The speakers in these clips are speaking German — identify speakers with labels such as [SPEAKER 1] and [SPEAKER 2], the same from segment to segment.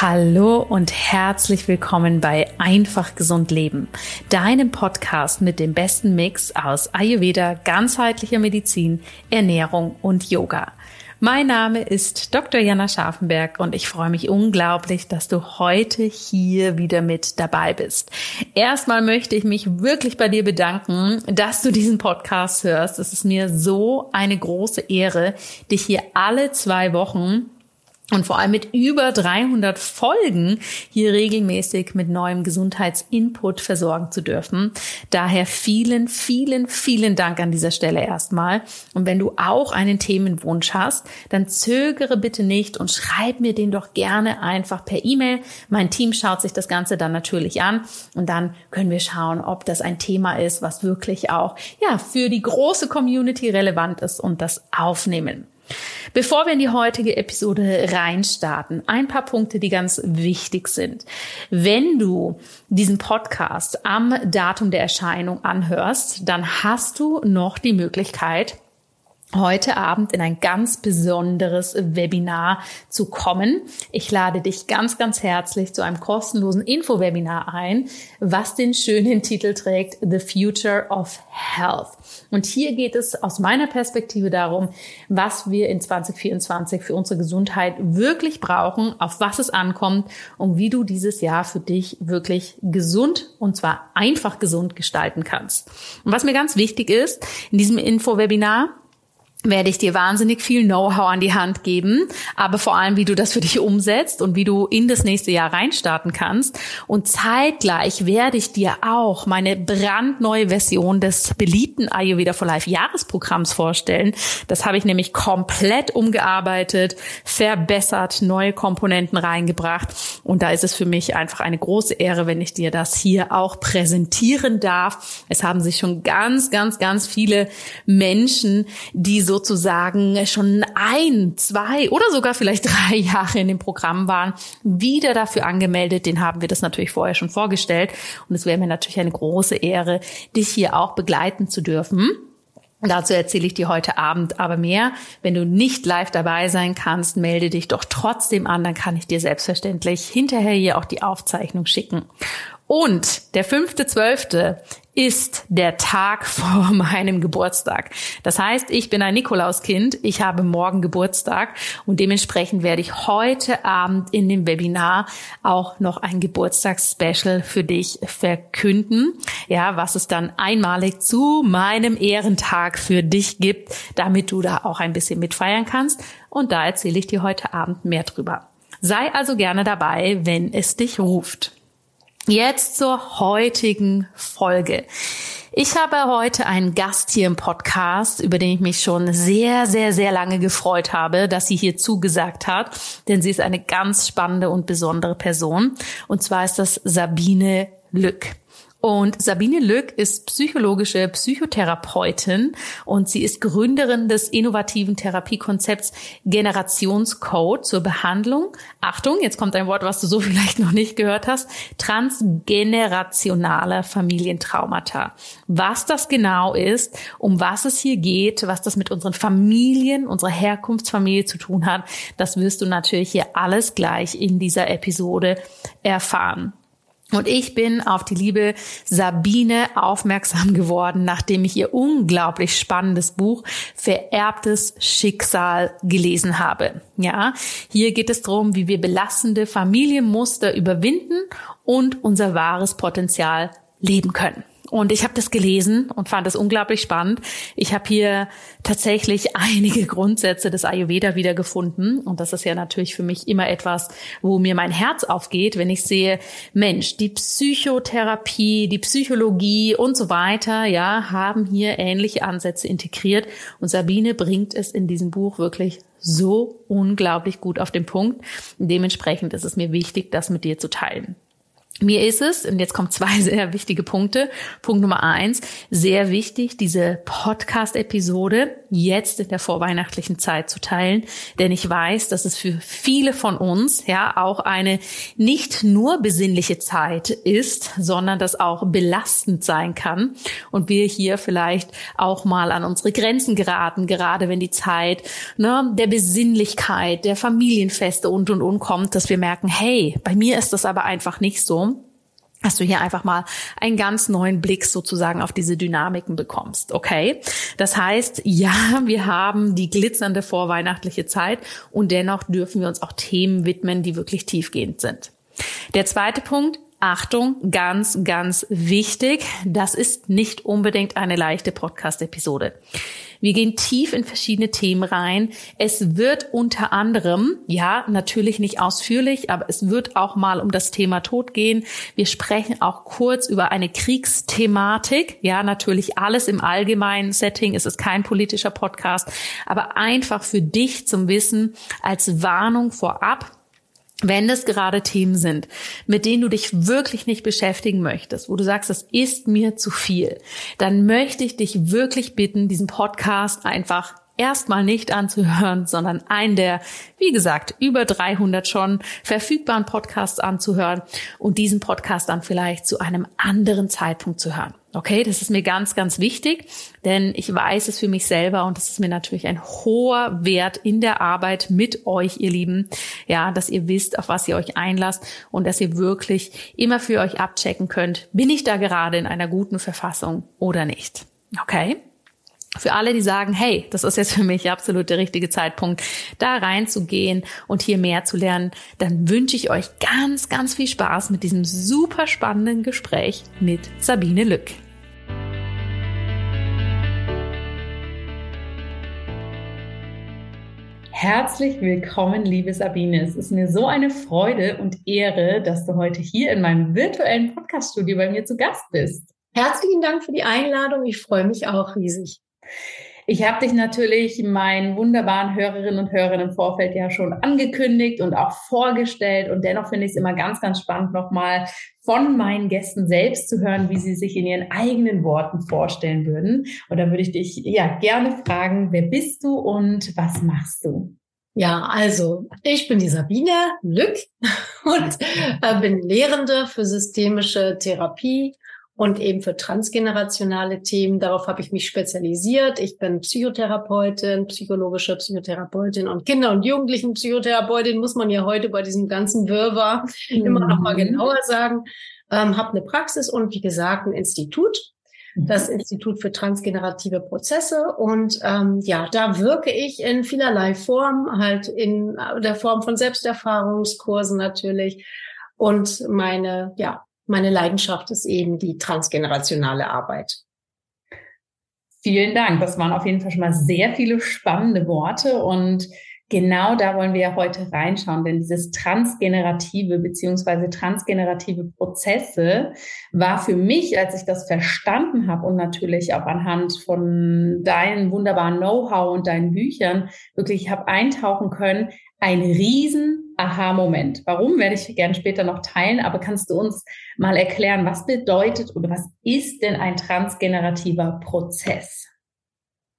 [SPEAKER 1] Hallo und herzlich willkommen bei Einfach Gesund Leben, deinem Podcast mit dem besten Mix aus Ayurveda, ganzheitlicher Medizin, Ernährung und Yoga. Mein Name ist Dr. Jana Scharfenberg und ich freue mich unglaublich, dass du heute hier wieder mit dabei bist. Erstmal möchte ich mich wirklich bei dir bedanken, dass du diesen Podcast hörst. Es ist mir so eine große Ehre, dich hier alle zwei Wochen und vor allem mit über 300 Folgen hier regelmäßig mit neuem Gesundheitsinput versorgen zu dürfen. Daher vielen, vielen, vielen Dank an dieser Stelle erstmal. Und wenn du auch einen Themenwunsch hast, dann zögere bitte nicht und schreib mir den doch gerne einfach per E-Mail. Mein Team schaut sich das Ganze dann natürlich an und dann können wir schauen, ob das ein Thema ist, was wirklich auch, ja, für die große Community relevant ist und das aufnehmen. Bevor wir in die heutige Episode reinstarten, ein paar Punkte, die ganz wichtig sind. Wenn du diesen Podcast am Datum der Erscheinung anhörst, dann hast du noch die Möglichkeit, heute Abend in ein ganz besonderes Webinar zu kommen. Ich lade dich ganz, ganz herzlich zu einem kostenlosen Info-Webinar ein, was den schönen Titel trägt The Future of Health. Und hier geht es aus meiner Perspektive darum, was wir in 2024 für unsere Gesundheit wirklich brauchen, auf was es ankommt und wie du dieses Jahr für dich wirklich gesund und zwar einfach gesund gestalten kannst. Und was mir ganz wichtig ist in diesem Info-Webinar, werde ich dir wahnsinnig viel Know-how an die Hand geben, aber vor allem, wie du das für dich umsetzt und wie du in das nächste Jahr reinstarten kannst. Und zeitgleich werde ich dir auch meine brandneue Version des beliebten Ayurveda for Life Jahresprogramms vorstellen. Das habe ich nämlich komplett umgearbeitet, verbessert, neue Komponenten reingebracht. Und da ist es für mich einfach eine große Ehre, wenn ich dir das hier auch präsentieren darf. Es haben sich schon ganz, ganz, ganz viele Menschen, die sozusagen schon ein, zwei oder sogar vielleicht drei Jahre in dem Programm waren, wieder dafür angemeldet. Den haben wir das natürlich vorher schon vorgestellt. Und es wäre mir natürlich eine große Ehre, dich hier auch begleiten zu dürfen. Dazu erzähle ich dir heute Abend aber mehr. Wenn du nicht live dabei sein kannst, melde dich doch trotzdem an, dann kann ich dir selbstverständlich hinterher hier auch die Aufzeichnung schicken. Und der fünfte zwölfte ist der Tag vor meinem Geburtstag. Das heißt, ich bin ein Nikolauskind, ich habe morgen Geburtstag und dementsprechend werde ich heute Abend in dem Webinar auch noch ein Geburtstagsspecial für dich verkünden. Ja, was es dann einmalig zu meinem Ehrentag für dich gibt, damit du da auch ein bisschen mitfeiern kannst. Und da erzähle ich dir heute Abend mehr drüber. Sei also gerne dabei, wenn es dich ruft. Jetzt zur heutigen Folge. Ich habe heute einen Gast hier im Podcast, über den ich mich schon sehr, sehr, sehr lange gefreut habe, dass sie hier zugesagt hat, denn sie ist eine ganz spannende und besondere Person. Und zwar ist das Sabine Lück. Und Sabine Lück ist psychologische Psychotherapeutin und sie ist Gründerin des innovativen Therapiekonzepts Generationscode zur Behandlung. Achtung, jetzt kommt ein Wort, was du so vielleicht noch nicht gehört hast. Transgenerationaler Familientraumata. Was das genau ist, um was es hier geht, was das mit unseren Familien, unserer Herkunftsfamilie zu tun hat, das wirst du natürlich hier alles gleich in dieser Episode erfahren. Und ich bin auf die liebe Sabine aufmerksam geworden, nachdem ich ihr unglaublich spannendes Buch Vererbtes Schicksal gelesen habe. Ja, hier geht es darum, wie wir belastende Familienmuster überwinden und unser wahres Potenzial leben können. Und ich habe das gelesen und fand das unglaublich spannend. Ich habe hier tatsächlich einige Grundsätze des Ayurveda wiedergefunden. Und das ist ja natürlich für mich immer etwas, wo mir mein Herz aufgeht, wenn ich sehe, Mensch, die Psychotherapie, die Psychologie und so weiter, ja, haben hier ähnliche Ansätze integriert. Und Sabine bringt es in diesem Buch wirklich so unglaublich gut auf den Punkt. dementsprechend ist es mir wichtig, das mit dir zu teilen. Mir ist es, und jetzt kommen zwei sehr wichtige Punkte. Punkt Nummer eins, sehr wichtig, diese Podcast-Episode jetzt in der vorweihnachtlichen Zeit zu teilen, denn ich weiß, dass es für viele von uns ja auch eine nicht nur besinnliche Zeit ist, sondern das auch belastend sein kann und wir hier vielleicht auch mal an unsere Grenzen geraten, gerade wenn die Zeit ne, der Besinnlichkeit, der Familienfeste und und und kommt, dass wir merken, hey, bei mir ist das aber einfach nicht so dass du hier einfach mal einen ganz neuen Blick sozusagen auf diese Dynamiken bekommst. Okay? Das heißt, ja, wir haben die glitzernde vorweihnachtliche Zeit und dennoch dürfen wir uns auch Themen widmen, die wirklich tiefgehend sind. Der zweite Punkt, Achtung, ganz, ganz wichtig, das ist nicht unbedingt eine leichte Podcast-Episode. Wir gehen tief in verschiedene Themen rein. Es wird unter anderem, ja, natürlich nicht ausführlich, aber es wird auch mal um das Thema Tod gehen. Wir sprechen auch kurz über eine Kriegsthematik. Ja, natürlich alles im allgemeinen Setting. Es ist kein politischer Podcast, aber einfach für dich zum Wissen als Warnung vorab wenn das gerade Themen sind, mit denen du dich wirklich nicht beschäftigen möchtest, wo du sagst, das ist mir zu viel, dann möchte ich dich wirklich bitten, diesen Podcast einfach erstmal nicht anzuhören, sondern einen der, wie gesagt, über 300 schon verfügbaren Podcasts anzuhören und diesen Podcast dann vielleicht zu einem anderen Zeitpunkt zu hören. Okay, das ist mir ganz, ganz wichtig, denn ich weiß es für mich selber und das ist mir natürlich ein hoher Wert in der Arbeit mit euch, ihr Lieben. Ja, dass ihr wisst, auf was ihr euch einlasst und dass ihr wirklich immer für euch abchecken könnt, bin ich da gerade in einer guten Verfassung oder nicht. Okay? Für alle, die sagen, hey, das ist jetzt für mich absolut der richtige Zeitpunkt, da reinzugehen und hier mehr zu lernen, dann wünsche ich euch ganz, ganz viel Spaß mit diesem super spannenden Gespräch mit Sabine Lück. Herzlich willkommen, liebe Sabine. Es ist mir so eine Freude und Ehre, dass du heute hier in meinem virtuellen Podcaststudio bei mir zu Gast bist.
[SPEAKER 2] Herzlichen Dank für die Einladung. Ich freue mich auch riesig.
[SPEAKER 1] Ich habe dich natürlich meinen wunderbaren Hörerinnen und Hörern im Vorfeld ja schon angekündigt und auch vorgestellt. Und dennoch finde ich es immer ganz, ganz spannend, nochmal von meinen Gästen selbst zu hören, wie sie sich in ihren eigenen Worten vorstellen würden. Und da würde ich dich ja gerne fragen, wer bist du und was machst du?
[SPEAKER 2] Ja, also ich bin die Sabine Lück und äh, bin Lehrende für systemische Therapie und eben für transgenerationale Themen. Darauf habe ich mich spezialisiert. Ich bin Psychotherapeutin, psychologische Psychotherapeutin und Kinder- und Jugendlichen-Psychotherapeutin, muss man ja heute bei diesem ganzen Wirrwarr mhm. immer noch mal genauer sagen. Ähm, habe eine Praxis und wie gesagt ein Institut, das mhm. Institut für transgenerative Prozesse. Und ähm, ja, da wirke ich in vielerlei Form, halt in der Form von Selbsterfahrungskursen natürlich. Und meine, ja, meine Leidenschaft ist eben die transgenerationale Arbeit.
[SPEAKER 1] Vielen Dank. Das waren auf jeden Fall schon mal sehr viele spannende Worte und genau da wollen wir ja heute reinschauen, denn dieses transgenerative beziehungsweise transgenerative Prozesse war für mich, als ich das verstanden habe und natürlich auch anhand von deinem wunderbaren Know-how und deinen Büchern wirklich habe eintauchen können, ein riesen Aha-Moment. Warum, werde ich gerne später noch teilen, aber kannst du uns mal erklären, was bedeutet oder was ist denn ein transgenerativer Prozess?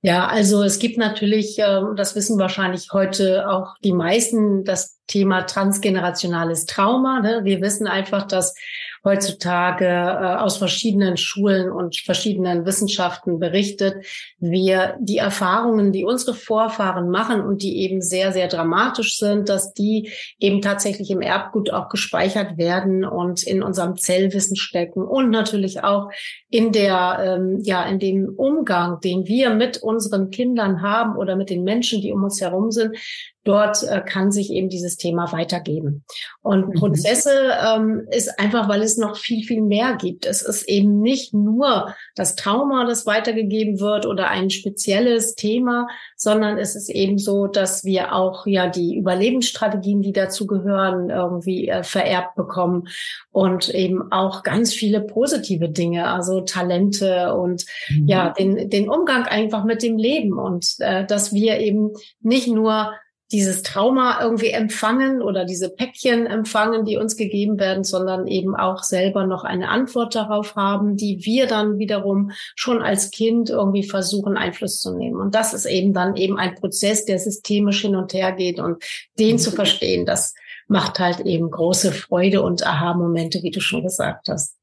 [SPEAKER 2] Ja, also es gibt natürlich, ähm, das wissen wahrscheinlich heute auch die meisten, das Thema transgenerationales Trauma. Ne? Wir wissen einfach, dass heutzutage äh, aus verschiedenen Schulen und verschiedenen Wissenschaften berichtet, wir die Erfahrungen, die unsere Vorfahren machen und die eben sehr, sehr dramatisch sind, dass die eben tatsächlich im Erbgut auch gespeichert werden und in unserem Zellwissen stecken und natürlich auch in der, ähm, ja, in dem Umgang, den wir mit unseren Kindern haben oder mit den Menschen, die um uns herum sind, dort äh, kann sich eben dieses Thema weitergeben. Und mhm. Prozesse ähm, ist einfach, weil es noch viel, viel mehr gibt. Es ist eben nicht nur das Trauma, das weitergegeben wird oder ein spezielles Thema, sondern es ist eben so, dass wir auch ja die Überlebensstrategien, die dazu gehören, irgendwie äh, vererbt bekommen und eben auch ganz viele positive Dinge, also Talente und mhm. ja, den, den Umgang einfach mit dem Leben und äh, dass wir eben nicht nur dieses Trauma irgendwie empfangen oder diese Päckchen empfangen, die uns gegeben werden, sondern eben auch selber noch eine Antwort darauf haben, die wir dann wiederum schon als Kind irgendwie versuchen Einfluss zu nehmen. Und das ist eben dann eben ein Prozess, der systemisch hin und her geht und den zu verstehen, das macht halt eben große Freude und Aha-Momente, wie du schon gesagt hast.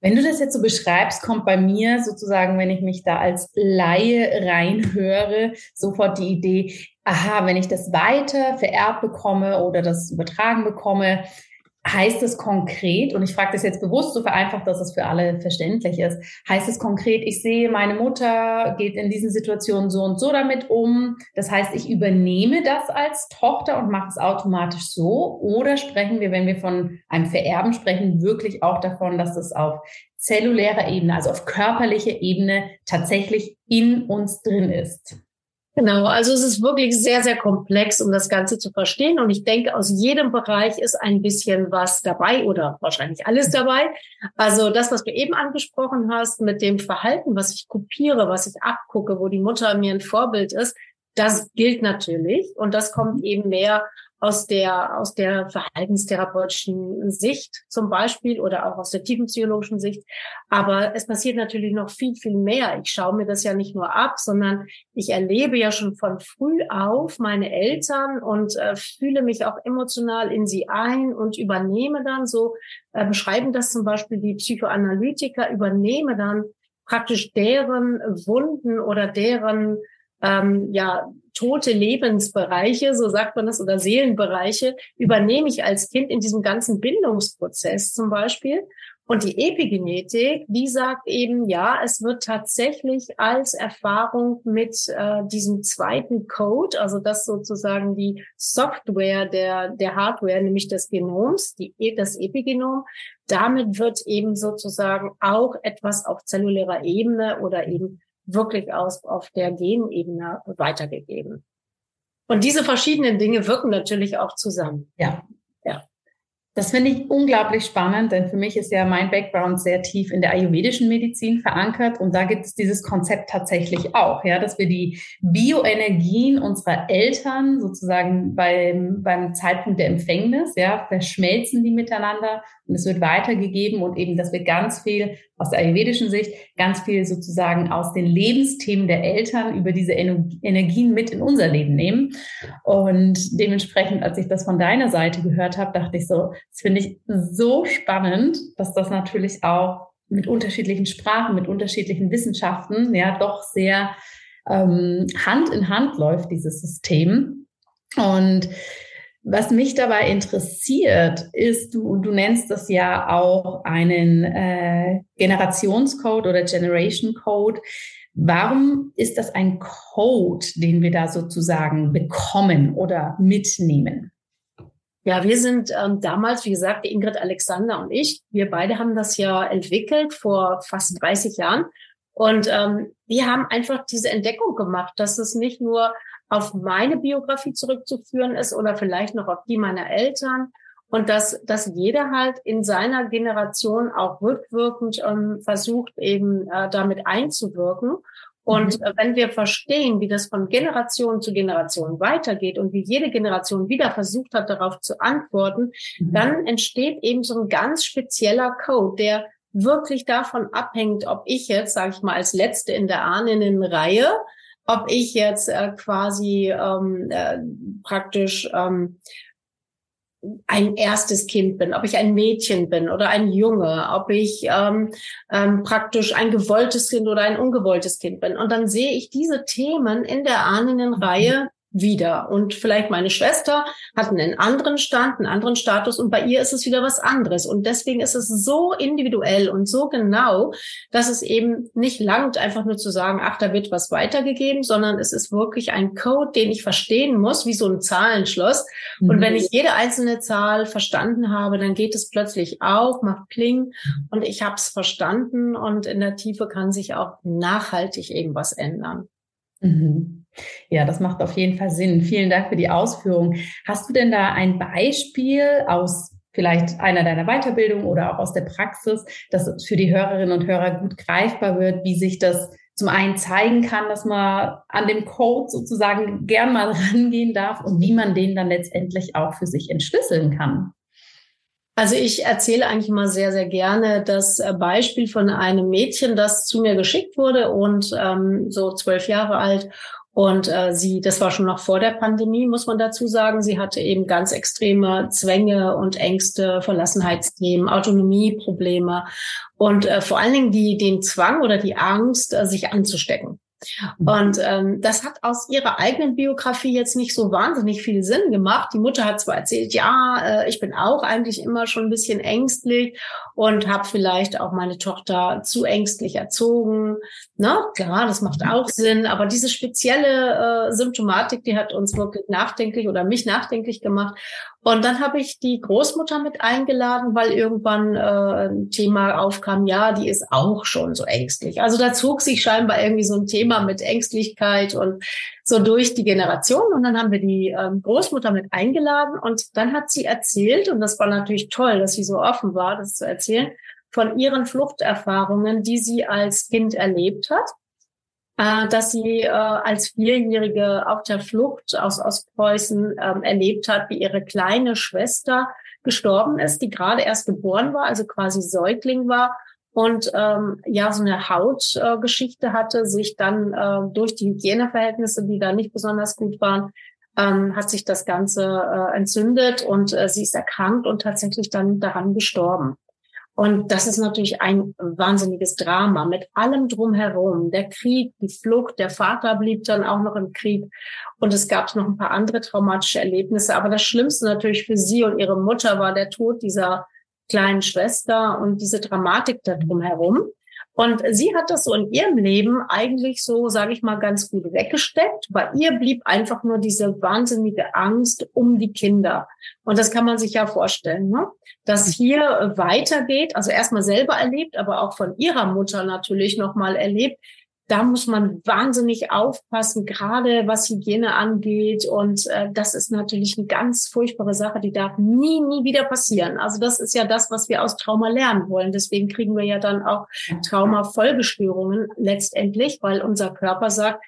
[SPEAKER 1] Wenn du das jetzt so beschreibst, kommt bei mir sozusagen, wenn ich mich da als Laie reinhöre, sofort die Idee, aha, wenn ich das weiter vererbt bekomme oder das übertragen bekomme, Heißt es konkret, und ich frage das jetzt bewusst so vereinfacht, dass es für alle verständlich ist, heißt es konkret, ich sehe, meine Mutter geht in diesen Situationen so und so damit um. Das heißt, ich übernehme das als Tochter und mache es automatisch so. Oder sprechen wir, wenn wir von einem Vererben sprechen, wirklich auch davon, dass es auf zellulärer Ebene, also auf körperlicher Ebene tatsächlich in uns drin ist?
[SPEAKER 2] Genau, also es ist wirklich sehr, sehr komplex, um das Ganze zu verstehen. Und ich denke, aus jedem Bereich ist ein bisschen was dabei oder wahrscheinlich alles dabei. Also das, was du eben angesprochen hast mit dem Verhalten, was ich kopiere, was ich abgucke, wo die Mutter mir ein Vorbild ist, das gilt natürlich. Und das kommt eben mehr aus der, aus der verhaltenstherapeutischen Sicht zum Beispiel oder auch aus der tiefenpsychologischen Sicht. Aber es passiert natürlich noch viel, viel mehr. Ich schaue mir das ja nicht nur ab, sondern ich erlebe ja schon von früh auf meine Eltern und äh, fühle mich auch emotional in sie ein und übernehme dann so, äh, beschreiben das zum Beispiel die Psychoanalytiker, übernehme dann praktisch deren Wunden oder deren ähm, ja, tote Lebensbereiche, so sagt man das, oder Seelenbereiche, übernehme ich als Kind in diesem ganzen Bindungsprozess zum Beispiel. Und die Epigenetik, die sagt eben, ja, es wird tatsächlich als Erfahrung mit äh, diesem zweiten Code, also das sozusagen die Software der, der Hardware, nämlich des Genoms, die, das Epigenom, damit wird eben sozusagen auch etwas auf zellulärer Ebene oder eben wirklich aus, auf der Genebene weitergegeben. Und diese verschiedenen Dinge wirken natürlich auch zusammen.
[SPEAKER 1] Ja. Ja. Das finde ich unglaublich spannend, denn für mich ist ja mein Background sehr tief in der ayurvedischen Medizin verankert und da gibt es dieses Konzept tatsächlich auch, ja, dass wir die Bioenergien unserer Eltern sozusagen beim, beim Zeitpunkt der Empfängnis, ja, verschmelzen die miteinander und es wird weitergegeben und eben, dass wir ganz viel aus der ayurvedischen Sicht, ganz viel sozusagen aus den Lebensthemen der Eltern über diese Energien mit in unser Leben nehmen. Und dementsprechend, als ich das von deiner Seite gehört habe, dachte ich so, das finde ich so spannend, dass das natürlich auch mit unterschiedlichen Sprachen, mit unterschiedlichen Wissenschaften, ja, doch sehr ähm, Hand in Hand läuft, dieses System. Und was mich dabei interessiert, ist, du, du nennst das ja auch einen äh, Generationscode oder Generation Code. Warum ist das ein Code, den wir da sozusagen bekommen oder mitnehmen?
[SPEAKER 2] Ja, wir sind ähm, damals, wie gesagt, Ingrid Alexander und ich, wir beide haben das ja entwickelt vor fast 30 Jahren. Und ähm, wir haben einfach diese Entdeckung gemacht, dass es nicht nur auf meine Biografie zurückzuführen ist oder vielleicht noch auf die meiner Eltern. Und dass, dass jeder halt in seiner Generation auch rückwirkend ähm, versucht, eben äh, damit einzuwirken. Und mhm. wenn wir verstehen, wie das von Generation zu Generation weitergeht und wie jede Generation wieder versucht hat, darauf zu antworten, mhm. dann entsteht eben so ein ganz spezieller Code, der wirklich davon abhängt, ob ich jetzt, sage ich mal, als Letzte in der Ahnen-Reihe ob ich jetzt äh, quasi ähm, äh, praktisch ähm, ein erstes Kind bin, ob ich ein Mädchen bin oder ein Junge, ob ich ähm, ähm, praktisch ein gewolltes Kind oder ein ungewolltes Kind bin. Und dann sehe ich diese Themen in der Ahnenreihe wieder. Und vielleicht meine Schwester hat einen anderen Stand, einen anderen Status und bei ihr ist es wieder was anderes. Und deswegen ist es so individuell und so genau, dass es eben nicht langt, einfach nur zu sagen, ach, da wird was weitergegeben, sondern es ist wirklich ein Code, den ich verstehen muss, wie so ein Zahlenschloss. Mhm. Und wenn ich jede einzelne Zahl verstanden habe, dann geht es plötzlich auf, macht Pling und ich habe es verstanden und in der Tiefe kann sich auch nachhaltig irgendwas ändern.
[SPEAKER 1] Mhm. Ja, das macht auf jeden Fall Sinn. Vielen Dank für die Ausführung. Hast du denn da ein Beispiel aus vielleicht einer deiner Weiterbildungen oder auch aus der Praxis, dass für die Hörerinnen und Hörer gut greifbar wird, wie sich das zum einen zeigen kann, dass man an dem Code sozusagen gern mal rangehen darf und wie man den dann letztendlich auch für sich entschlüsseln kann.
[SPEAKER 2] Also ich erzähle eigentlich immer sehr, sehr gerne das äh, Beispiel von einem Mädchen, das zu mir geschickt wurde und ähm, so zwölf Jahre alt und äh, sie, das war schon noch vor der Pandemie, muss man dazu sagen. Sie hatte eben ganz extreme Zwänge und Ängste, Verlassenheitsthemen, Autonomieprobleme und äh, vor allen Dingen die, den Zwang oder die Angst, äh, sich anzustecken. Mhm. Und ähm, das hat aus ihrer eigenen Biografie jetzt nicht so wahnsinnig viel Sinn gemacht. Die Mutter hat zwar erzählt, ja, äh, ich bin auch eigentlich immer schon ein bisschen ängstlich und habe vielleicht auch meine Tochter zu ängstlich erzogen. Ne? Klar, das macht auch Sinn. Aber diese spezielle äh, Symptomatik, die hat uns wirklich nachdenklich oder mich nachdenklich gemacht. Und dann habe ich die Großmutter mit eingeladen, weil irgendwann äh, ein Thema aufkam, ja, die ist auch schon so ängstlich. Also da zog sich scheinbar irgendwie so ein Thema mit Ängstlichkeit und so durch die Generation. Und dann haben wir die ähm, Großmutter mit eingeladen und dann hat sie erzählt, und das war natürlich toll, dass sie so offen war, das zu erzählen, von ihren Fluchterfahrungen, die sie als Kind erlebt hat äh, dass sie äh, als Vierjährige auf der Flucht aus Ostpreußen ähm, erlebt hat, wie ihre kleine Schwester gestorben ist, die gerade erst geboren war, also quasi Säugling war und ähm, ja so eine Hautgeschichte äh, hatte, sich dann äh, durch die Hygieneverhältnisse, die da nicht besonders gut waren, ähm, hat sich das Ganze äh, entzündet und äh, sie ist erkrankt und tatsächlich dann daran gestorben. Und das ist natürlich ein wahnsinniges Drama mit allem drumherum. Der Krieg, die Flucht, der Vater blieb dann auch noch im Krieg. Und es gab noch ein paar andere traumatische Erlebnisse. Aber das Schlimmste natürlich für sie und ihre Mutter war der Tod dieser kleinen Schwester und diese Dramatik da drumherum. Und sie hat das so in ihrem Leben eigentlich so, sage ich mal, ganz gut weggesteckt. Bei ihr blieb einfach nur diese wahnsinnige Angst um die Kinder. Und das kann man sich ja vorstellen, ne? dass hier weitergeht, also erstmal selber erlebt, aber auch von ihrer Mutter natürlich nochmal erlebt, da muss man wahnsinnig aufpassen, gerade was Hygiene angeht. Und äh, das ist natürlich eine ganz furchtbare Sache, die darf nie, nie wieder passieren. Also das ist ja das, was wir aus Trauma lernen wollen. Deswegen kriegen wir ja dann auch Traumafolgestörungen letztendlich, weil unser Körper sagt,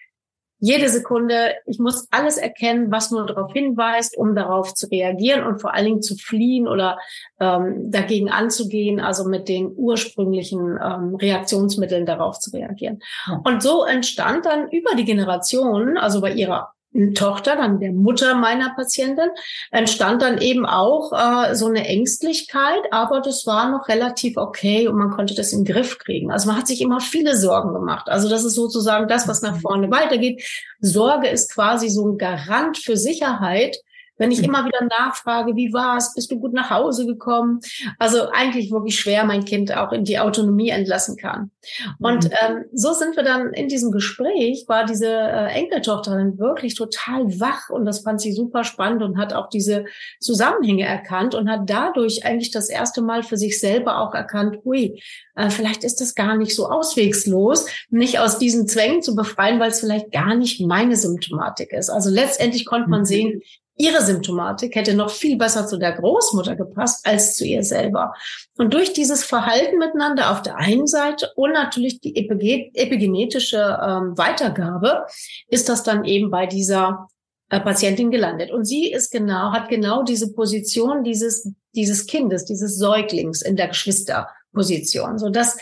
[SPEAKER 2] jede Sekunde, ich muss alles erkennen, was nur darauf hinweist, um darauf zu reagieren und vor allen Dingen zu fliehen oder ähm, dagegen anzugehen, also mit den ursprünglichen ähm, Reaktionsmitteln darauf zu reagieren. Und so entstand dann über die Generationen, also bei ihrer Tochter, dann der Mutter meiner Patientin, entstand dann eben auch äh, so eine Ängstlichkeit, aber das war noch relativ okay und man konnte das in den Griff kriegen. Also man hat sich immer viele Sorgen gemacht. Also das ist sozusagen das, was nach vorne weitergeht. Sorge ist quasi so ein Garant für Sicherheit, wenn ich mhm. immer wieder nachfrage, wie war's, bist du gut nach Hause gekommen? Also eigentlich wirklich schwer, mein Kind auch in die Autonomie entlassen kann. Und mhm. ähm, so sind wir dann in diesem Gespräch, war diese äh, Enkeltochter dann wirklich total wach und das fand sie super spannend und hat auch diese Zusammenhänge erkannt und hat dadurch eigentlich das erste Mal für sich selber auch erkannt, hui, äh, vielleicht ist das gar nicht so auswegslos, mich aus diesen Zwängen zu befreien, weil es vielleicht gar nicht meine Symptomatik ist. Also letztendlich konnte man mhm. sehen, ihre Symptomatik hätte noch viel besser zu der Großmutter gepasst als zu ihr selber. Und durch dieses Verhalten miteinander auf der einen Seite und natürlich die epigenetische ähm, Weitergabe ist das dann eben bei dieser äh, Patientin gelandet. Und sie ist genau, hat genau diese Position dieses, dieses Kindes, dieses Säuglings in der Geschwisterposition, so dass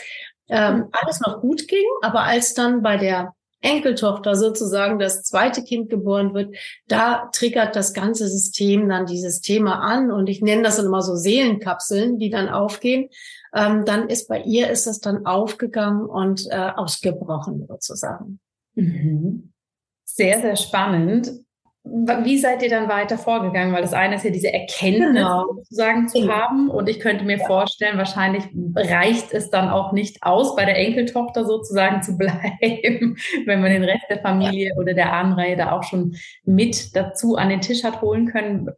[SPEAKER 2] ähm, alles noch gut ging. Aber als dann bei der Enkeltochter sozusagen das zweite Kind geboren wird, da triggert das ganze System dann dieses Thema an und ich nenne das dann immer so Seelenkapseln, die dann aufgehen. Ähm, dann ist bei ihr ist das dann aufgegangen und äh, ausgebrochen sozusagen.
[SPEAKER 1] Mhm. Sehr, sehr spannend. Wie seid ihr dann weiter vorgegangen? Weil das eine ist ja diese Erkenntnis genau. sozusagen zu genau. haben. Und ich könnte mir ja. vorstellen, wahrscheinlich reicht es dann auch nicht aus, bei der Enkeltochter sozusagen zu bleiben, wenn man den Rest der Familie ja. oder der Ahnenreihe da auch schon mit dazu an den Tisch hat holen können.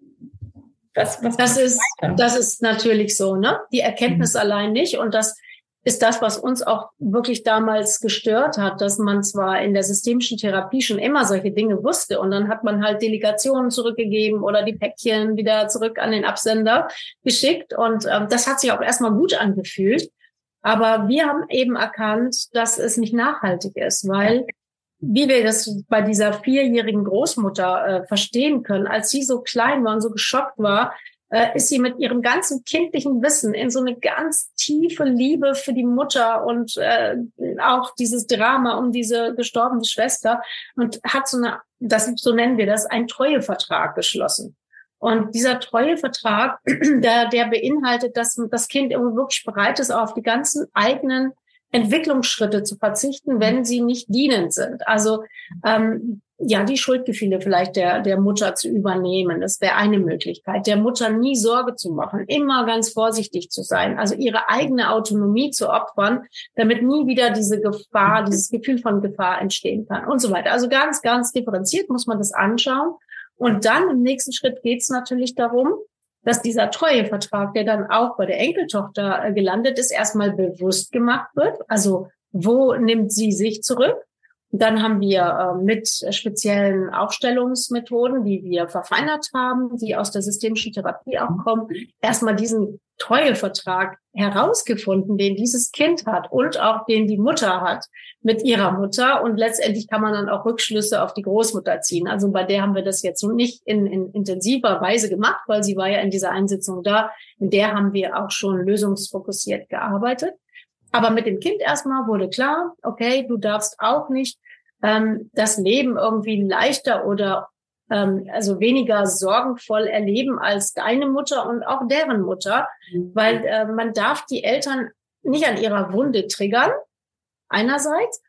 [SPEAKER 2] Was, was das ist, weiter? das ist natürlich so, ne? Die Erkenntnis mhm. allein nicht. Und das ist das, was uns auch wirklich damals gestört hat, dass man zwar in der systemischen Therapie schon immer solche Dinge wusste und dann hat man halt Delegationen zurückgegeben oder die Päckchen wieder zurück an den Absender geschickt und ähm, das hat sich auch erstmal gut angefühlt. Aber wir haben eben erkannt, dass es nicht nachhaltig ist, weil wie wir das bei dieser vierjährigen Großmutter äh, verstehen können, als sie so klein war und so geschockt war, äh, ist sie mit ihrem ganzen kindlichen Wissen in so eine ganz tiefe Liebe für die Mutter und äh, auch dieses Drama um diese gestorbene Schwester und hat so eine, das so nennen wir das, ein Treuevertrag geschlossen. Und dieser Treuevertrag, der, der beinhaltet, dass das Kind irgendwie wirklich bereit ist, auf die ganzen eigenen Entwicklungsschritte zu verzichten, wenn sie nicht dienend sind. Also ähm, ja, die Schuldgefühle vielleicht der, der Mutter zu übernehmen. Das wäre eine Möglichkeit. Der Mutter nie Sorge zu machen, immer ganz vorsichtig zu sein, also ihre eigene Autonomie zu opfern, damit nie wieder diese Gefahr, dieses Gefühl von Gefahr entstehen kann und so weiter. Also ganz, ganz differenziert muss man das anschauen. Und dann im nächsten Schritt geht es natürlich darum, dass dieser Treuevertrag, der dann auch bei der Enkeltochter äh, gelandet ist, erstmal bewusst gemacht wird. Also wo nimmt sie sich zurück? Dann haben wir äh, mit speziellen Aufstellungsmethoden, die wir verfeinert haben, die aus der systemischen Therapie auch kommen, erstmal diesen Treuevertrag herausgefunden, den dieses Kind hat und auch den die Mutter hat mit ihrer Mutter. Und letztendlich kann man dann auch Rückschlüsse auf die Großmutter ziehen. Also bei der haben wir das jetzt nicht in, in intensiver Weise gemacht, weil sie war ja in dieser Einsitzung da. In der haben wir auch schon lösungsfokussiert gearbeitet. Aber mit dem Kind erstmal wurde klar, okay, du darfst auch nicht ähm, das Leben irgendwie leichter oder ähm, also weniger sorgenvoll erleben als deine Mutter und auch deren Mutter, weil äh, man darf die Eltern nicht an ihrer Wunde triggern, einerseits,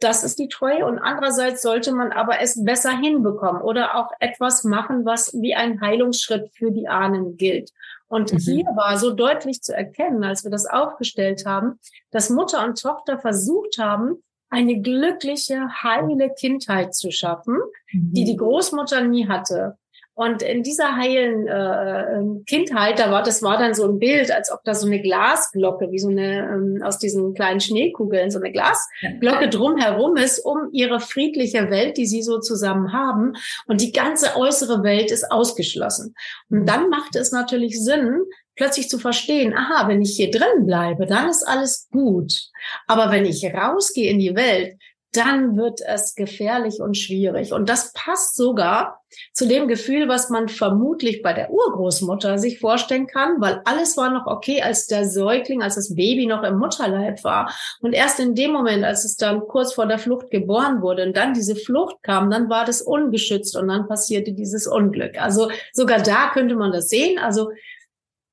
[SPEAKER 2] das ist die Treue und andererseits sollte man aber es besser hinbekommen oder auch etwas machen, was wie ein Heilungsschritt für die Ahnen gilt. Und mhm. hier war so deutlich zu erkennen, als wir das aufgestellt haben, dass Mutter und Tochter versucht haben, eine glückliche, heile Kindheit zu schaffen, mhm. die die Großmutter nie hatte. Und in dieser heilen äh, ähm, Kindheit, da war das war dann so ein Bild, als ob da so eine Glasglocke, wie so eine ähm, aus diesen kleinen Schneekugeln, so eine Glasglocke drumherum ist, um ihre friedliche Welt, die sie so zusammen haben. Und die ganze äußere Welt ist ausgeschlossen. Und dann macht es natürlich Sinn, plötzlich zu verstehen, aha, wenn ich hier drin bleibe, dann ist alles gut. Aber wenn ich rausgehe in die Welt, dann wird es gefährlich und schwierig. Und das passt sogar zu dem Gefühl, was man vermutlich bei der Urgroßmutter sich vorstellen kann, weil alles war noch okay, als der Säugling, als das Baby noch im Mutterleib war. Und erst in dem Moment, als es dann kurz vor der Flucht geboren wurde und dann diese Flucht kam, dann war das ungeschützt und dann passierte dieses Unglück. Also sogar da könnte man das sehen. Also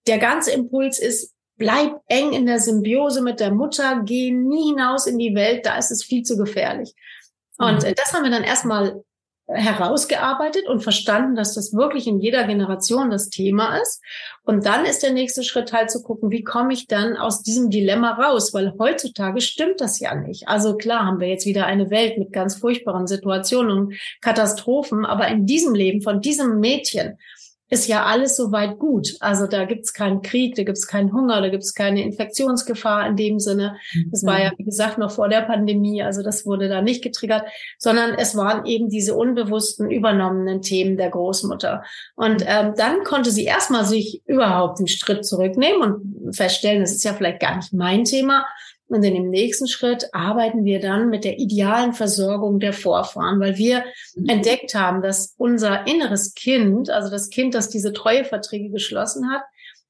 [SPEAKER 2] der ganze Impuls ist, bleib eng in der Symbiose mit der Mutter, geh nie hinaus in die Welt, da ist es viel zu gefährlich. Und mhm. das haben wir dann erstmal herausgearbeitet und verstanden, dass das wirklich in jeder Generation das Thema ist. Und dann ist der nächste Schritt halt zu gucken, wie komme ich dann aus diesem Dilemma raus? Weil heutzutage stimmt das ja nicht. Also klar haben wir jetzt wieder eine Welt mit ganz furchtbaren Situationen und Katastrophen, aber in diesem Leben von diesem Mädchen ist ja alles soweit gut. Also da gibt's keinen Krieg, da gibt's keinen Hunger, da gibt's keine Infektionsgefahr in dem Sinne. Das war ja, wie gesagt, noch vor der Pandemie, also das wurde da nicht getriggert, sondern es waren eben diese unbewussten, übernommenen Themen der Großmutter. Und ähm, dann konnte sie erstmal sich überhaupt einen Schritt zurücknehmen und feststellen, das ist ja vielleicht gar nicht mein Thema, und in dem nächsten Schritt arbeiten wir dann mit der idealen Versorgung der Vorfahren, weil wir mhm. entdeckt haben, dass unser inneres Kind, also das Kind, das diese Treueverträge geschlossen hat,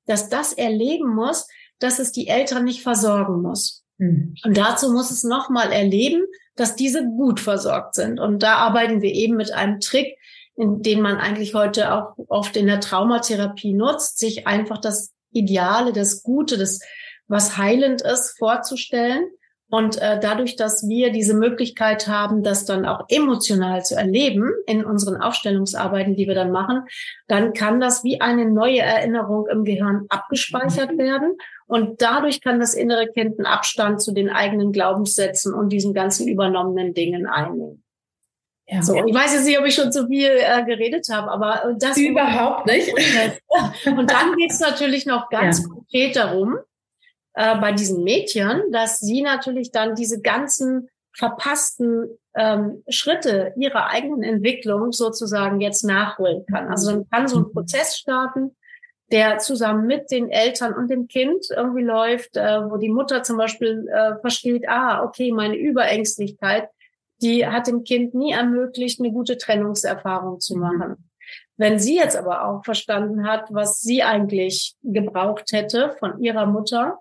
[SPEAKER 2] dass das erleben muss, dass es die Eltern nicht versorgen muss. Mhm. Und dazu muss es nochmal erleben, dass diese gut versorgt sind. Und da arbeiten wir eben mit einem Trick, in den man eigentlich heute auch oft in der Traumatherapie nutzt, sich einfach das Ideale, das Gute, das was heilend ist, vorzustellen. Und äh, dadurch, dass wir diese Möglichkeit haben, das dann auch emotional zu erleben in unseren Aufstellungsarbeiten, die wir dann machen, dann kann das wie eine neue Erinnerung im Gehirn abgespeichert mhm. werden. Und dadurch kann das innere Kind einen Abstand zu den eigenen Glaubenssätzen und diesen ganzen übernommenen Dingen einnehmen. Ja. So, ich weiß jetzt nicht, ob ich schon zu viel äh, geredet habe, aber äh, das
[SPEAKER 1] überhaupt nicht.
[SPEAKER 2] Und dann geht es natürlich noch ganz ja. konkret darum, äh, bei diesen Mädchen, dass sie natürlich dann diese ganzen verpassten ähm, Schritte ihrer eigenen Entwicklung sozusagen jetzt nachholen kann. Also dann kann so ein mhm. Prozess starten, der zusammen mit den Eltern und dem Kind irgendwie läuft, äh, wo die Mutter zum Beispiel äh, versteht, ah, okay, meine Überängstlichkeit, die hat dem Kind nie ermöglicht, eine gute Trennungserfahrung zu mhm. machen. Wenn sie jetzt aber auch verstanden hat, was sie eigentlich gebraucht hätte von ihrer Mutter,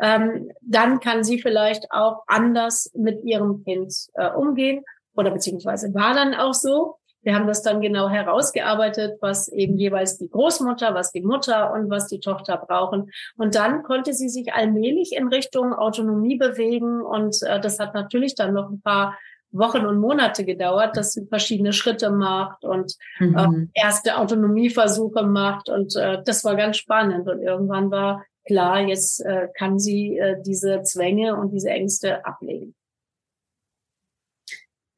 [SPEAKER 2] ähm, dann kann sie vielleicht auch anders mit ihrem Kind äh, umgehen oder beziehungsweise war dann auch so. Wir haben das dann genau herausgearbeitet, was eben jeweils die Großmutter, was die Mutter und was die Tochter brauchen. Und dann konnte sie sich allmählich in Richtung Autonomie bewegen. Und äh, das hat natürlich dann noch ein paar Wochen und Monate gedauert, dass sie verschiedene Schritte macht und mhm. äh, erste Autonomieversuche macht. Und äh, das war ganz spannend. Und irgendwann war klar, jetzt äh, kann sie äh, diese Zwänge und diese Ängste ablegen.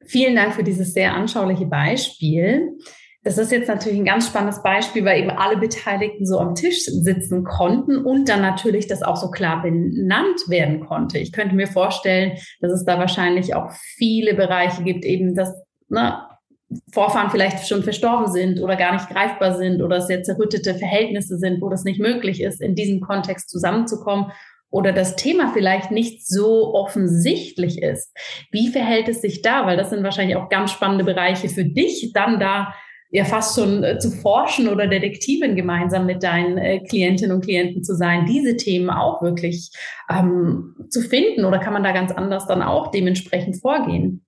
[SPEAKER 1] Vielen Dank für dieses sehr anschauliche Beispiel. Das ist jetzt natürlich ein ganz spannendes Beispiel, weil eben alle Beteiligten so am Tisch sitzen konnten und dann natürlich das auch so klar benannt werden konnte. Ich könnte mir vorstellen, dass es da wahrscheinlich auch viele Bereiche gibt, eben dass ne, Vorfahren vielleicht schon verstorben sind oder gar nicht greifbar sind oder sehr zerrüttete Verhältnisse sind, wo das nicht möglich ist, in diesem Kontext zusammenzukommen oder das Thema vielleicht nicht so offensichtlich ist. Wie verhält es sich da? Weil das sind wahrscheinlich auch ganz spannende Bereiche für dich, dann da ja fast schon äh, zu forschen oder Detektivin gemeinsam mit deinen äh, Klientinnen und Klienten zu sein, diese Themen auch wirklich ähm, zu finden oder kann man da ganz anders dann auch dementsprechend vorgehen?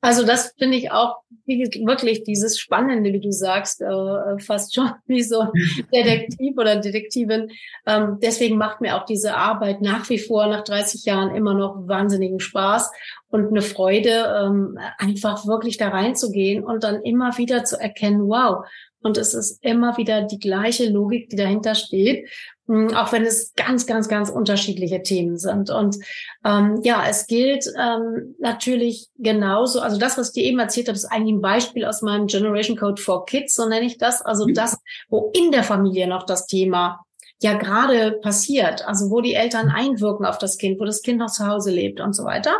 [SPEAKER 2] Also das finde ich auch wirklich dieses Spannende, wie du sagst, äh, fast schon wie so Detektiv oder Detektivin. Ähm, deswegen macht mir auch diese Arbeit nach wie vor nach 30 Jahren immer noch wahnsinnigen Spaß und eine Freude, ähm, einfach wirklich da reinzugehen und dann immer wieder zu erkennen, wow, und es ist immer wieder die gleiche Logik, die dahinter steht, hm, auch wenn es ganz, ganz, ganz unterschiedliche Themen sind. Und ähm, ja, es gilt ähm, natürlich genauso, also das, was ich dir eben erzählt habe, ist eigentlich ein Beispiel aus meinem Generation Code for Kids, so nenne ich das. Also mhm. das, wo in der Familie noch das Thema ja gerade passiert, also wo die Eltern einwirken auf das Kind, wo das Kind noch zu Hause lebt und so weiter.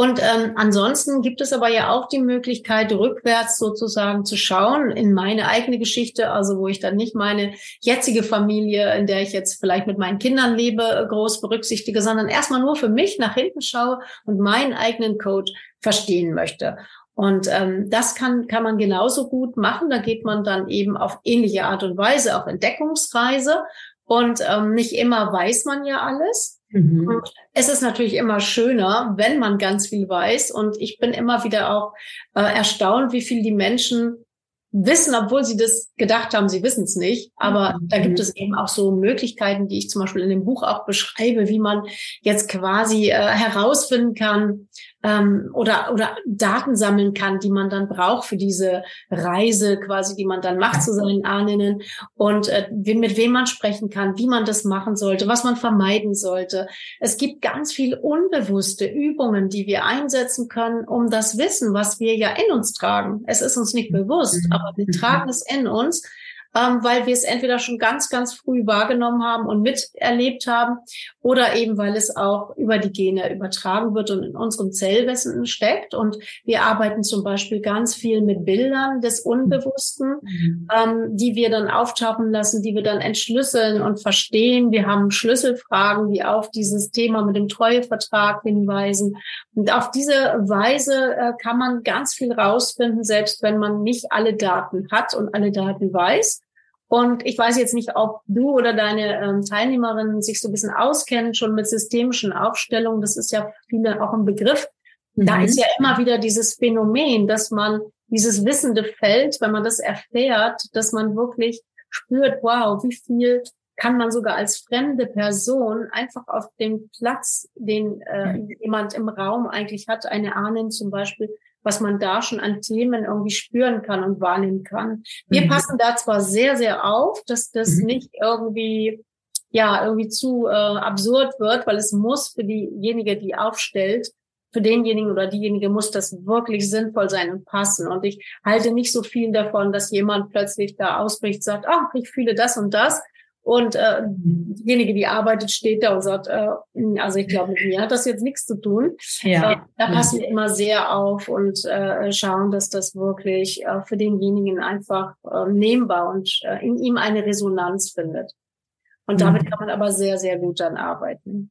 [SPEAKER 2] Und ähm, ansonsten gibt es aber ja auch die Möglichkeit, rückwärts sozusagen zu schauen in meine eigene Geschichte, also wo ich dann nicht meine jetzige Familie, in der ich jetzt vielleicht mit meinen Kindern lebe, groß berücksichtige, sondern erstmal nur für mich nach hinten schaue und meinen eigenen Code verstehen möchte. Und ähm, das kann, kann man genauso gut machen. Da geht man dann eben auf ähnliche Art und Weise auf Entdeckungsreise. Und ähm, nicht immer weiß man ja alles. Mhm. Es ist natürlich immer schöner, wenn man ganz viel weiß. Und ich bin immer wieder auch äh, erstaunt, wie viel die Menschen wissen, obwohl sie das gedacht haben, sie wissen es nicht. Aber mhm. da gibt es eben auch so Möglichkeiten, die ich zum Beispiel in dem Buch auch beschreibe, wie man jetzt quasi äh, herausfinden kann ähm, oder, oder Daten sammeln kann, die man dann braucht für diese Reise quasi, die man dann macht zu seinen Ahnen und äh, mit wem man sprechen kann, wie man das machen sollte, was man vermeiden sollte. Es gibt ganz viel unbewusste Übungen, die wir einsetzen können, um das Wissen, was wir ja in uns tragen. Es ist uns nicht bewusst, mhm aber wir tragen es in uns ähm, weil wir es entweder schon ganz, ganz früh wahrgenommen haben und miterlebt haben oder eben weil es auch über die Gene übertragen wird und in unserem Zellwissen steckt. Und wir arbeiten zum Beispiel ganz viel mit Bildern des Unbewussten, mhm. ähm, die wir dann auftauchen lassen, die wir dann entschlüsseln und verstehen. Wir haben Schlüsselfragen, die auf dieses Thema mit dem Treuevertrag hinweisen. Und auf diese Weise äh, kann man ganz viel rausfinden, selbst wenn man nicht alle Daten hat und alle Daten weiß. Und ich weiß jetzt nicht, ob du oder deine ähm, Teilnehmerinnen sich so ein bisschen auskennen schon mit systemischen Aufstellungen. Das ist ja viele auch ein Begriff. Mhm. Da ist ja immer wieder dieses Phänomen, dass man dieses wissende Feld, wenn man das erfährt, dass man wirklich spürt, wow, wie viel kann man sogar als fremde Person einfach auf dem Platz, den äh, jemand im Raum eigentlich hat, eine Ahnen zum Beispiel, was man da schon an Themen irgendwie spüren kann und wahrnehmen kann. Wir mhm. passen da zwar sehr, sehr auf, dass das mhm. nicht irgendwie ja irgendwie zu äh, absurd wird, weil es muss für diejenige, die aufstellt, für denjenigen oder diejenige muss das wirklich sinnvoll sein und passen. Und ich halte nicht so viel davon, dass jemand plötzlich da ausbricht, sagt, ach, ich fühle das und das Und äh, diejenige, die arbeitet, steht da und sagt, äh, also ich glaube, mit mir hat das jetzt nichts zu tun. Ja. Äh, da passen wir immer sehr auf und äh, schauen, dass das wirklich äh, für denjenigen einfach äh, nehmbar und äh, in ihm eine Resonanz findet. Und damit mhm. kann man aber sehr, sehr gut dann arbeiten.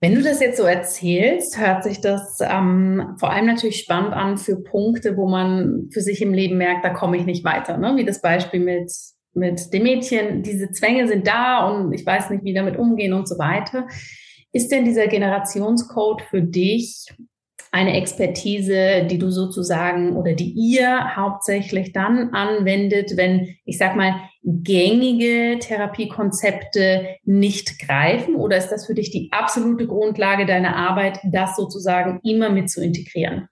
[SPEAKER 1] Wenn du das jetzt so erzählst, hört sich das ähm, vor allem natürlich spannend an für Punkte, wo man für sich im Leben merkt, da komme ich nicht weiter. Ne? Wie das Beispiel mit, mit dem Mädchen, diese Zwänge sind da und ich weiß nicht, wie damit umgehen und so weiter. Ist denn dieser Generationscode für dich eine Expertise, die du sozusagen oder die ihr hauptsächlich dann anwendet, wenn, ich sag mal, gängige Therapiekonzepte nicht greifen? Oder ist das für dich die absolute Grundlage deiner Arbeit, das sozusagen immer mit zu integrieren?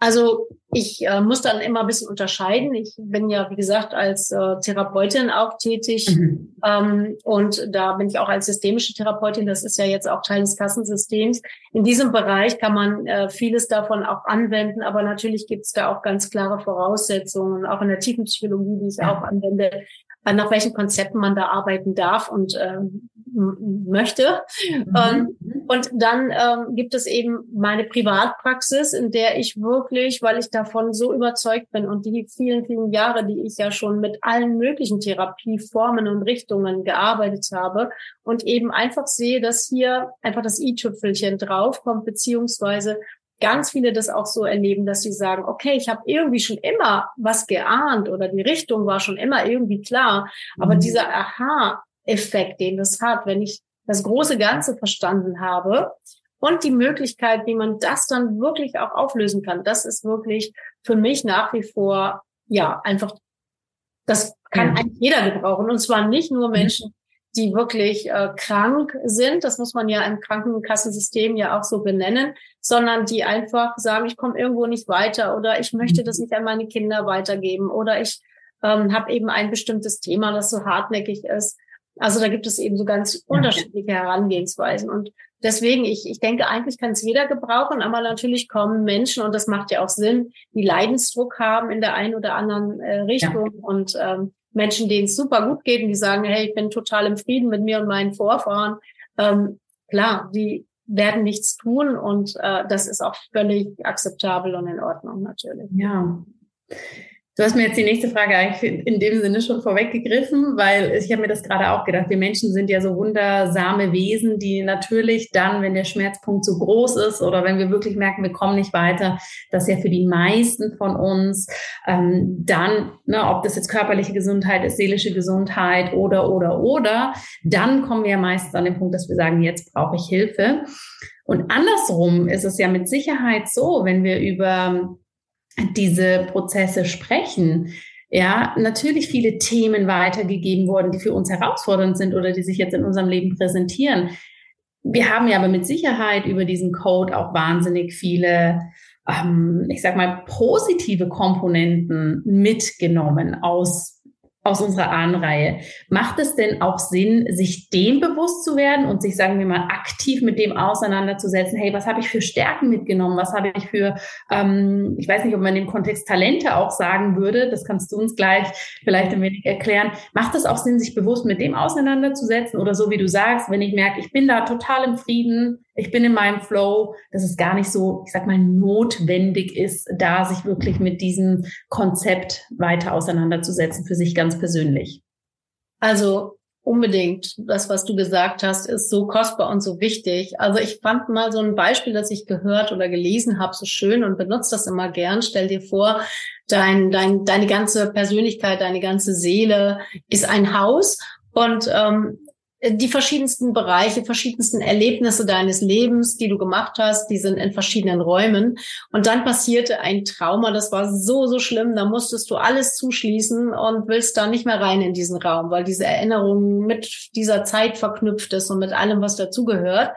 [SPEAKER 2] Also ich äh, muss dann immer ein bisschen unterscheiden. Ich bin ja, wie gesagt, als äh, Therapeutin auch tätig. Mhm. Ähm, und da bin ich auch als systemische Therapeutin. Das ist ja jetzt auch Teil des Kassensystems. In diesem Bereich kann man äh, vieles davon auch anwenden. Aber natürlich gibt es da auch ganz klare Voraussetzungen, auch in der Tiefenpsychologie, die ich ja. auch anwende, nach welchen Konzepten man da arbeiten darf und ähm, möchte. Mhm. Ähm, und dann ähm, gibt es eben meine Privatpraxis, in der ich wirklich, weil ich davon so überzeugt bin und die vielen, vielen Jahre, die ich ja schon mit allen möglichen Therapieformen und Richtungen gearbeitet habe und eben einfach sehe, dass hier einfach das i-Tüpfelchen draufkommt, beziehungsweise ganz viele das auch so erleben, dass sie sagen, okay, ich habe irgendwie schon immer was geahnt oder die Richtung war schon immer irgendwie klar, aber mhm. dieser Aha-Effekt, den das hat, wenn ich das große Ganze verstanden habe und die Möglichkeit, wie man das dann wirklich auch auflösen kann, das ist wirklich für mich nach wie vor, ja, einfach, das kann ja. eigentlich jeder gebrauchen und zwar nicht nur mhm. Menschen, die wirklich äh, krank sind, das muss man ja im Krankenkassensystem ja auch so benennen, sondern die einfach sagen, ich komme irgendwo nicht weiter oder ich möchte das mhm. nicht an meine Kinder weitergeben oder ich ähm, habe eben ein bestimmtes Thema, das so hartnäckig ist. Also da gibt es eben so ganz unterschiedliche Herangehensweisen und deswegen, ich, ich denke, eigentlich kann es jeder gebrauchen, aber natürlich kommen Menschen, und das macht ja auch Sinn, die Leidensdruck haben in der einen oder anderen äh, Richtung ja. und ähm, Menschen, denen es super gut geht und die sagen, hey, ich bin total im Frieden mit mir und meinen Vorfahren, ähm, klar, die werden nichts tun und äh, das ist auch völlig akzeptabel und in Ordnung natürlich.
[SPEAKER 1] Ja. Du hast mir jetzt die nächste Frage eigentlich in dem Sinne schon vorweggegriffen, weil ich habe mir das gerade auch gedacht, wir Menschen sind ja so wundersame Wesen, die natürlich dann, wenn der Schmerzpunkt so groß ist oder wenn wir wirklich merken, wir kommen nicht weiter, dass ja für die meisten von uns ähm, dann, ne, ob das jetzt körperliche Gesundheit ist, seelische Gesundheit oder, oder, oder, dann kommen wir ja meistens an den Punkt, dass wir sagen, jetzt brauche ich Hilfe. Und andersrum ist es ja mit Sicherheit so, wenn wir über diese Prozesse sprechen, ja, natürlich viele Themen weitergegeben worden, die für uns herausfordernd sind oder die sich jetzt in unserem Leben präsentieren. Wir haben ja aber mit Sicherheit über diesen Code auch wahnsinnig viele, ähm, ich sag mal, positive Komponenten mitgenommen aus aus unserer Ahnenreihe. Macht es denn auch Sinn, sich dem bewusst zu werden und sich, sagen wir mal, aktiv mit dem auseinanderzusetzen? Hey, was habe ich für Stärken mitgenommen? Was habe ich für, ähm, ich weiß nicht, ob man in dem Kontext Talente auch sagen würde, das kannst du uns gleich vielleicht ein wenig erklären. Macht es auch Sinn, sich bewusst mit dem auseinanderzusetzen? Oder so wie du sagst, wenn ich merke, ich bin da total im Frieden, ich bin in meinem Flow, dass es gar nicht so, ich sag mal, notwendig ist, da sich wirklich mit diesem Konzept weiter auseinanderzusetzen, für sich ganz persönlich.
[SPEAKER 2] Also unbedingt. Das, was du gesagt hast, ist so kostbar und so wichtig. Also ich fand mal so ein Beispiel, das ich gehört oder gelesen habe, so schön und benutze das immer gern. Stell dir vor, dein, dein, deine ganze Persönlichkeit, deine ganze Seele ist ein Haus und ähm, die verschiedensten Bereiche, verschiedensten Erlebnisse deines Lebens, die du gemacht hast, die sind in verschiedenen Räumen. Und dann passierte ein Trauma, das war so, so schlimm, da musstest du alles zuschließen und willst da nicht mehr rein in diesen Raum, weil diese Erinnerung mit dieser Zeit verknüpft ist und mit allem, was dazugehört.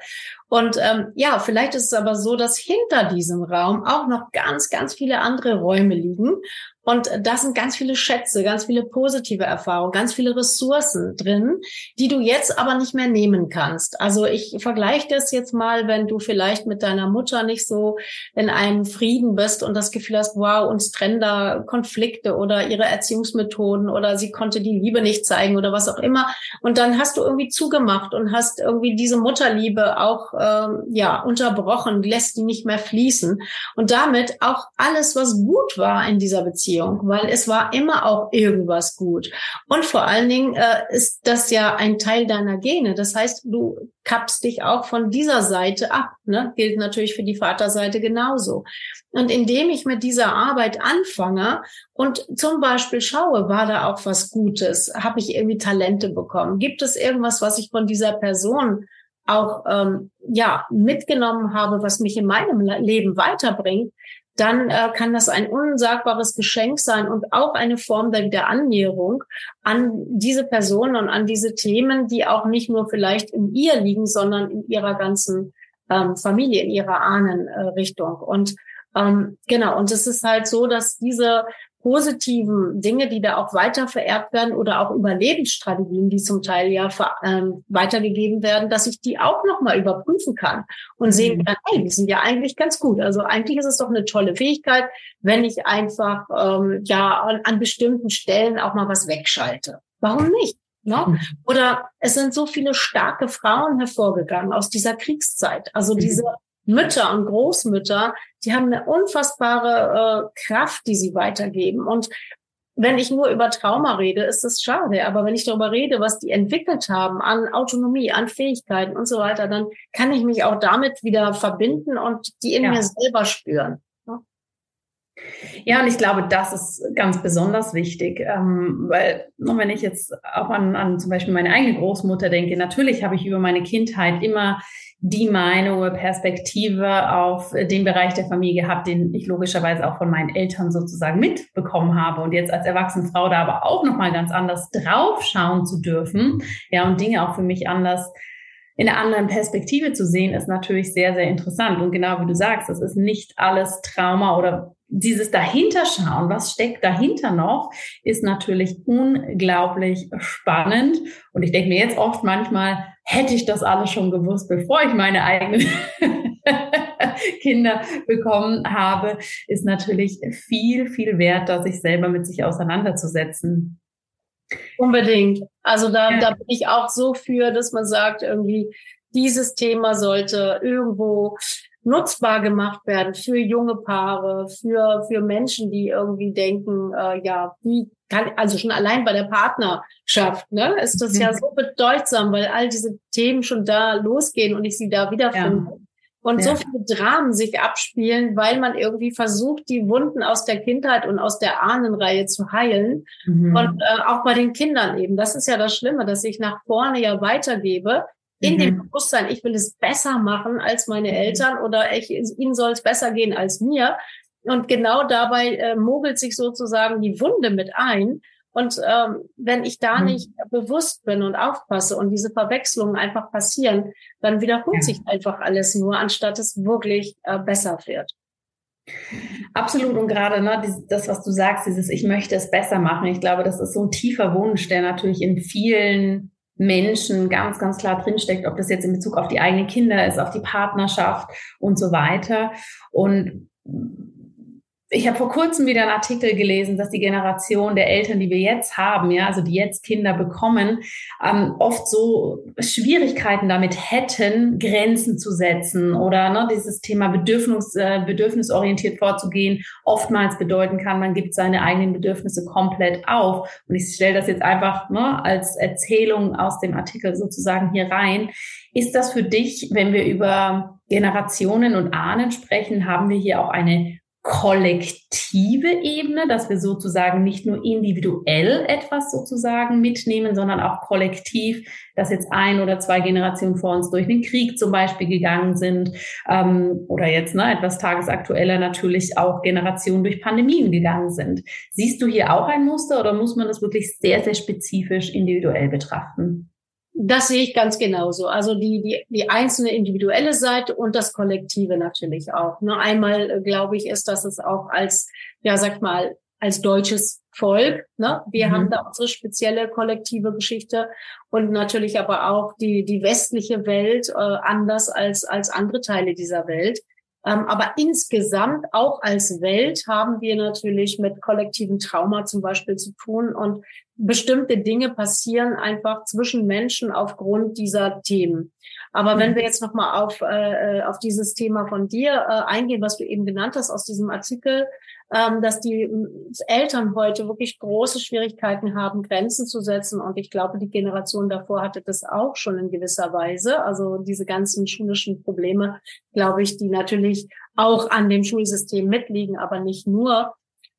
[SPEAKER 2] Und ähm, ja, vielleicht ist es aber so, dass hinter diesem Raum auch noch ganz, ganz viele andere Räume liegen. Und da sind ganz viele Schätze, ganz viele positive Erfahrungen, ganz viele Ressourcen drin, die du jetzt aber nicht mehr nehmen kannst. Also ich vergleiche das jetzt mal, wenn du vielleicht mit deiner Mutter nicht so in einem Frieden bist und das Gefühl hast, wow, uns trennen da Konflikte oder ihre Erziehungsmethoden oder sie konnte die Liebe nicht zeigen oder was auch immer. Und dann hast du irgendwie zugemacht und hast irgendwie diese Mutterliebe auch ähm, ja unterbrochen, lässt die nicht mehr fließen. Und damit auch alles, was gut war in dieser Beziehung, Beziehung, weil es war immer auch irgendwas gut. Und vor allen Dingen äh, ist das ja ein Teil deiner Gene. Das heißt, du kappst dich auch von dieser Seite ab. Ne? Gilt natürlich für die Vaterseite genauso. Und indem ich mit dieser Arbeit anfange und zum Beispiel schaue, war da auch was Gutes? Habe ich irgendwie Talente bekommen? Gibt es irgendwas, was ich von dieser Person auch ähm, ja mitgenommen habe, was mich in meinem Leben weiterbringt, dann äh, kann das ein unsagbares Geschenk sein und auch eine Form der Wiederannäherung an diese Person und an diese Themen, die auch nicht nur vielleicht in ihr liegen, sondern in ihrer ganzen ähm, Familie, in ihrer Ahnenrichtung. Äh, und ähm, genau, und es ist halt so, dass diese positiven Dinge, die da auch weiter vererbt werden oder auch Überlebensstrategien, die zum Teil ja ähm, weitergegeben werden, dass ich die auch nochmal überprüfen kann und mhm. sehen kann, hey, die sind ja eigentlich ganz gut. Also eigentlich ist es doch eine tolle Fähigkeit, wenn ich einfach ähm, ja an, an bestimmten Stellen auch mal was wegschalte. Warum nicht? Ne? Mhm. Oder es sind so viele starke Frauen hervorgegangen aus dieser Kriegszeit. Also mhm. diese Mütter und Großmütter, die haben eine unfassbare äh, Kraft, die sie weitergeben. Und wenn ich nur über Trauma rede, ist das schade. Aber wenn ich darüber rede, was die entwickelt haben an Autonomie, an Fähigkeiten und so weiter, dann kann ich mich auch damit wieder verbinden und die in ja. mir selber spüren.
[SPEAKER 1] Ja, und ich glaube, das ist ganz besonders wichtig, ähm, weil wenn ich jetzt auch an, an zum Beispiel meine eigene Großmutter denke, natürlich habe ich über meine Kindheit immer die Meinung oder Perspektive auf den Bereich der Familie gehabt, den ich logischerweise auch von meinen Eltern sozusagen mitbekommen habe. Und jetzt als erwachsene Frau da aber auch noch mal ganz anders draufschauen zu dürfen, ja und Dinge auch für mich anders in einer anderen Perspektive zu sehen, ist natürlich sehr, sehr interessant. Und genau wie du sagst, es ist nicht alles Trauma oder dieses Dahinterschauen, was steckt dahinter noch, ist natürlich unglaublich spannend. Und ich denke mir jetzt oft manchmal, hätte ich das alles schon gewusst, bevor ich meine eigenen Kinder bekommen habe, ist natürlich viel, viel wert, da sich selber mit sich auseinanderzusetzen.
[SPEAKER 2] Unbedingt. Also da, ja. da bin ich auch so für, dass man sagt, irgendwie, dieses Thema sollte irgendwo nutzbar gemacht werden für junge Paare, für, für Menschen, die irgendwie denken, äh, ja, wie kann, also schon allein bei der Partnerschaft, ne, ist das mhm. ja so bedeutsam, weil all diese Themen schon da losgehen und ich sie da wiederfinde. Ja. Und ja. so viele Dramen sich abspielen, weil man irgendwie versucht, die Wunden aus der Kindheit und aus der Ahnenreihe zu heilen. Mhm. Und äh, auch bei den Kindern eben. Das ist ja das Schlimme, dass ich nach vorne ja weitergebe in mhm. dem Bewusstsein, ich will es besser machen als meine mhm. Eltern oder ich, ihnen soll es besser gehen als mir. Und genau dabei äh, mogelt sich sozusagen die Wunde mit ein. Und ähm, wenn ich da mhm. nicht bewusst bin und aufpasse und diese Verwechslungen einfach passieren, dann wiederholt ja. sich einfach alles nur, anstatt es wirklich äh, besser wird.
[SPEAKER 1] Absolut und gerade ne, das, was du sagst, dieses Ich möchte es besser machen. Ich glaube, das ist so ein tiefer Wunsch, der natürlich in vielen Menschen ganz, ganz klar drinsteckt, ob das jetzt in Bezug auf die eigenen Kinder ist, auf die Partnerschaft und so weiter. Und ich habe vor kurzem wieder einen Artikel gelesen, dass die Generation der Eltern, die wir jetzt haben, ja, also die jetzt Kinder bekommen, ähm, oft so Schwierigkeiten damit hätten, Grenzen zu setzen oder ne, dieses Thema Bedürfnis, äh, bedürfnisorientiert vorzugehen, oftmals bedeuten kann, man gibt seine eigenen Bedürfnisse komplett auf. Und ich stelle das jetzt einfach ne, als Erzählung aus dem Artikel sozusagen hier rein. Ist das für dich, wenn wir über Generationen und Ahnen sprechen, haben wir hier auch eine kollektive Ebene, dass wir sozusagen nicht nur individuell etwas sozusagen mitnehmen, sondern auch kollektiv, dass jetzt ein oder zwei Generationen vor uns durch den Krieg zum Beispiel gegangen sind ähm, oder jetzt ne, etwas tagesaktueller natürlich auch Generationen durch Pandemien gegangen sind. Siehst du hier auch ein Muster oder muss man das wirklich sehr, sehr spezifisch individuell betrachten?
[SPEAKER 2] Das sehe ich ganz genauso. Also die, die, die einzelne individuelle Seite und das Kollektive natürlich auch. Nur einmal, äh, glaube ich, ist, dass es auch als, ja, sag mal, als deutsches Volk. Ne? Wir mhm. haben da unsere spezielle kollektive Geschichte und natürlich aber auch die, die westliche Welt äh, anders als, als andere Teile dieser Welt. Ähm, aber insgesamt auch als Welt haben wir natürlich mit kollektivem Trauma zum Beispiel zu tun und bestimmte Dinge passieren einfach zwischen Menschen aufgrund dieser Themen. Aber wenn mhm. wir jetzt nochmal auf, äh, auf dieses Thema von dir äh, eingehen, was du eben genannt hast aus diesem Artikel, ähm, dass die Eltern heute wirklich große Schwierigkeiten haben, Grenzen zu setzen. Und ich glaube, die Generation davor hatte das auch schon in gewisser Weise. Also diese ganzen schulischen Probleme, glaube ich, die natürlich auch an dem Schulsystem mitliegen, aber nicht nur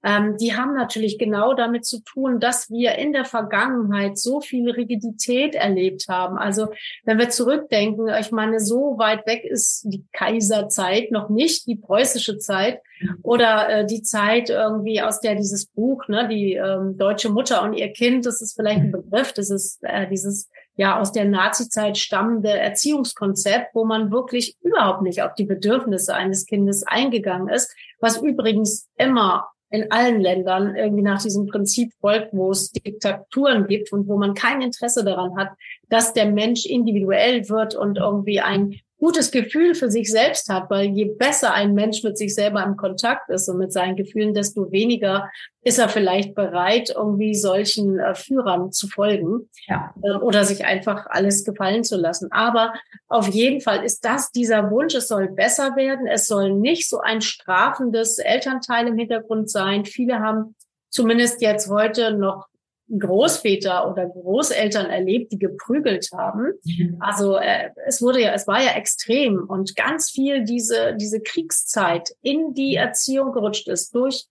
[SPEAKER 2] ähm, die haben natürlich genau damit zu tun, dass wir in der Vergangenheit so viel Rigidität erlebt haben. Also wenn wir zurückdenken, ich meine, so weit weg ist die Kaiserzeit noch nicht, die preußische Zeit oder äh, die Zeit irgendwie, aus der dieses Buch, ne, die ähm, deutsche Mutter und ihr Kind, das ist vielleicht ein Begriff, das ist äh, dieses ja aus der Nazizeit stammende Erziehungskonzept, wo man wirklich überhaupt nicht auf die Bedürfnisse eines Kindes eingegangen ist, was übrigens immer in allen Ländern irgendwie nach diesem Prinzip folgt, wo es Diktaturen gibt und wo man kein Interesse daran hat, dass der Mensch individuell wird und irgendwie ein gutes Gefühl für sich selbst hat, weil je besser ein Mensch mit sich selber im Kontakt ist und mit seinen Gefühlen, desto weniger ist er vielleicht bereit, irgendwie solchen äh, Führern zu folgen ja. äh, oder sich einfach alles gefallen zu lassen. Aber auf jeden Fall ist das dieser Wunsch, es soll besser werden, es soll nicht so ein strafendes Elternteil im Hintergrund sein. Viele haben zumindest jetzt heute noch Großväter oder Großeltern erlebt, die geprügelt haben. Mhm. Also äh, es wurde ja, es war ja extrem und ganz viel diese diese Kriegszeit in die Erziehung gerutscht ist durch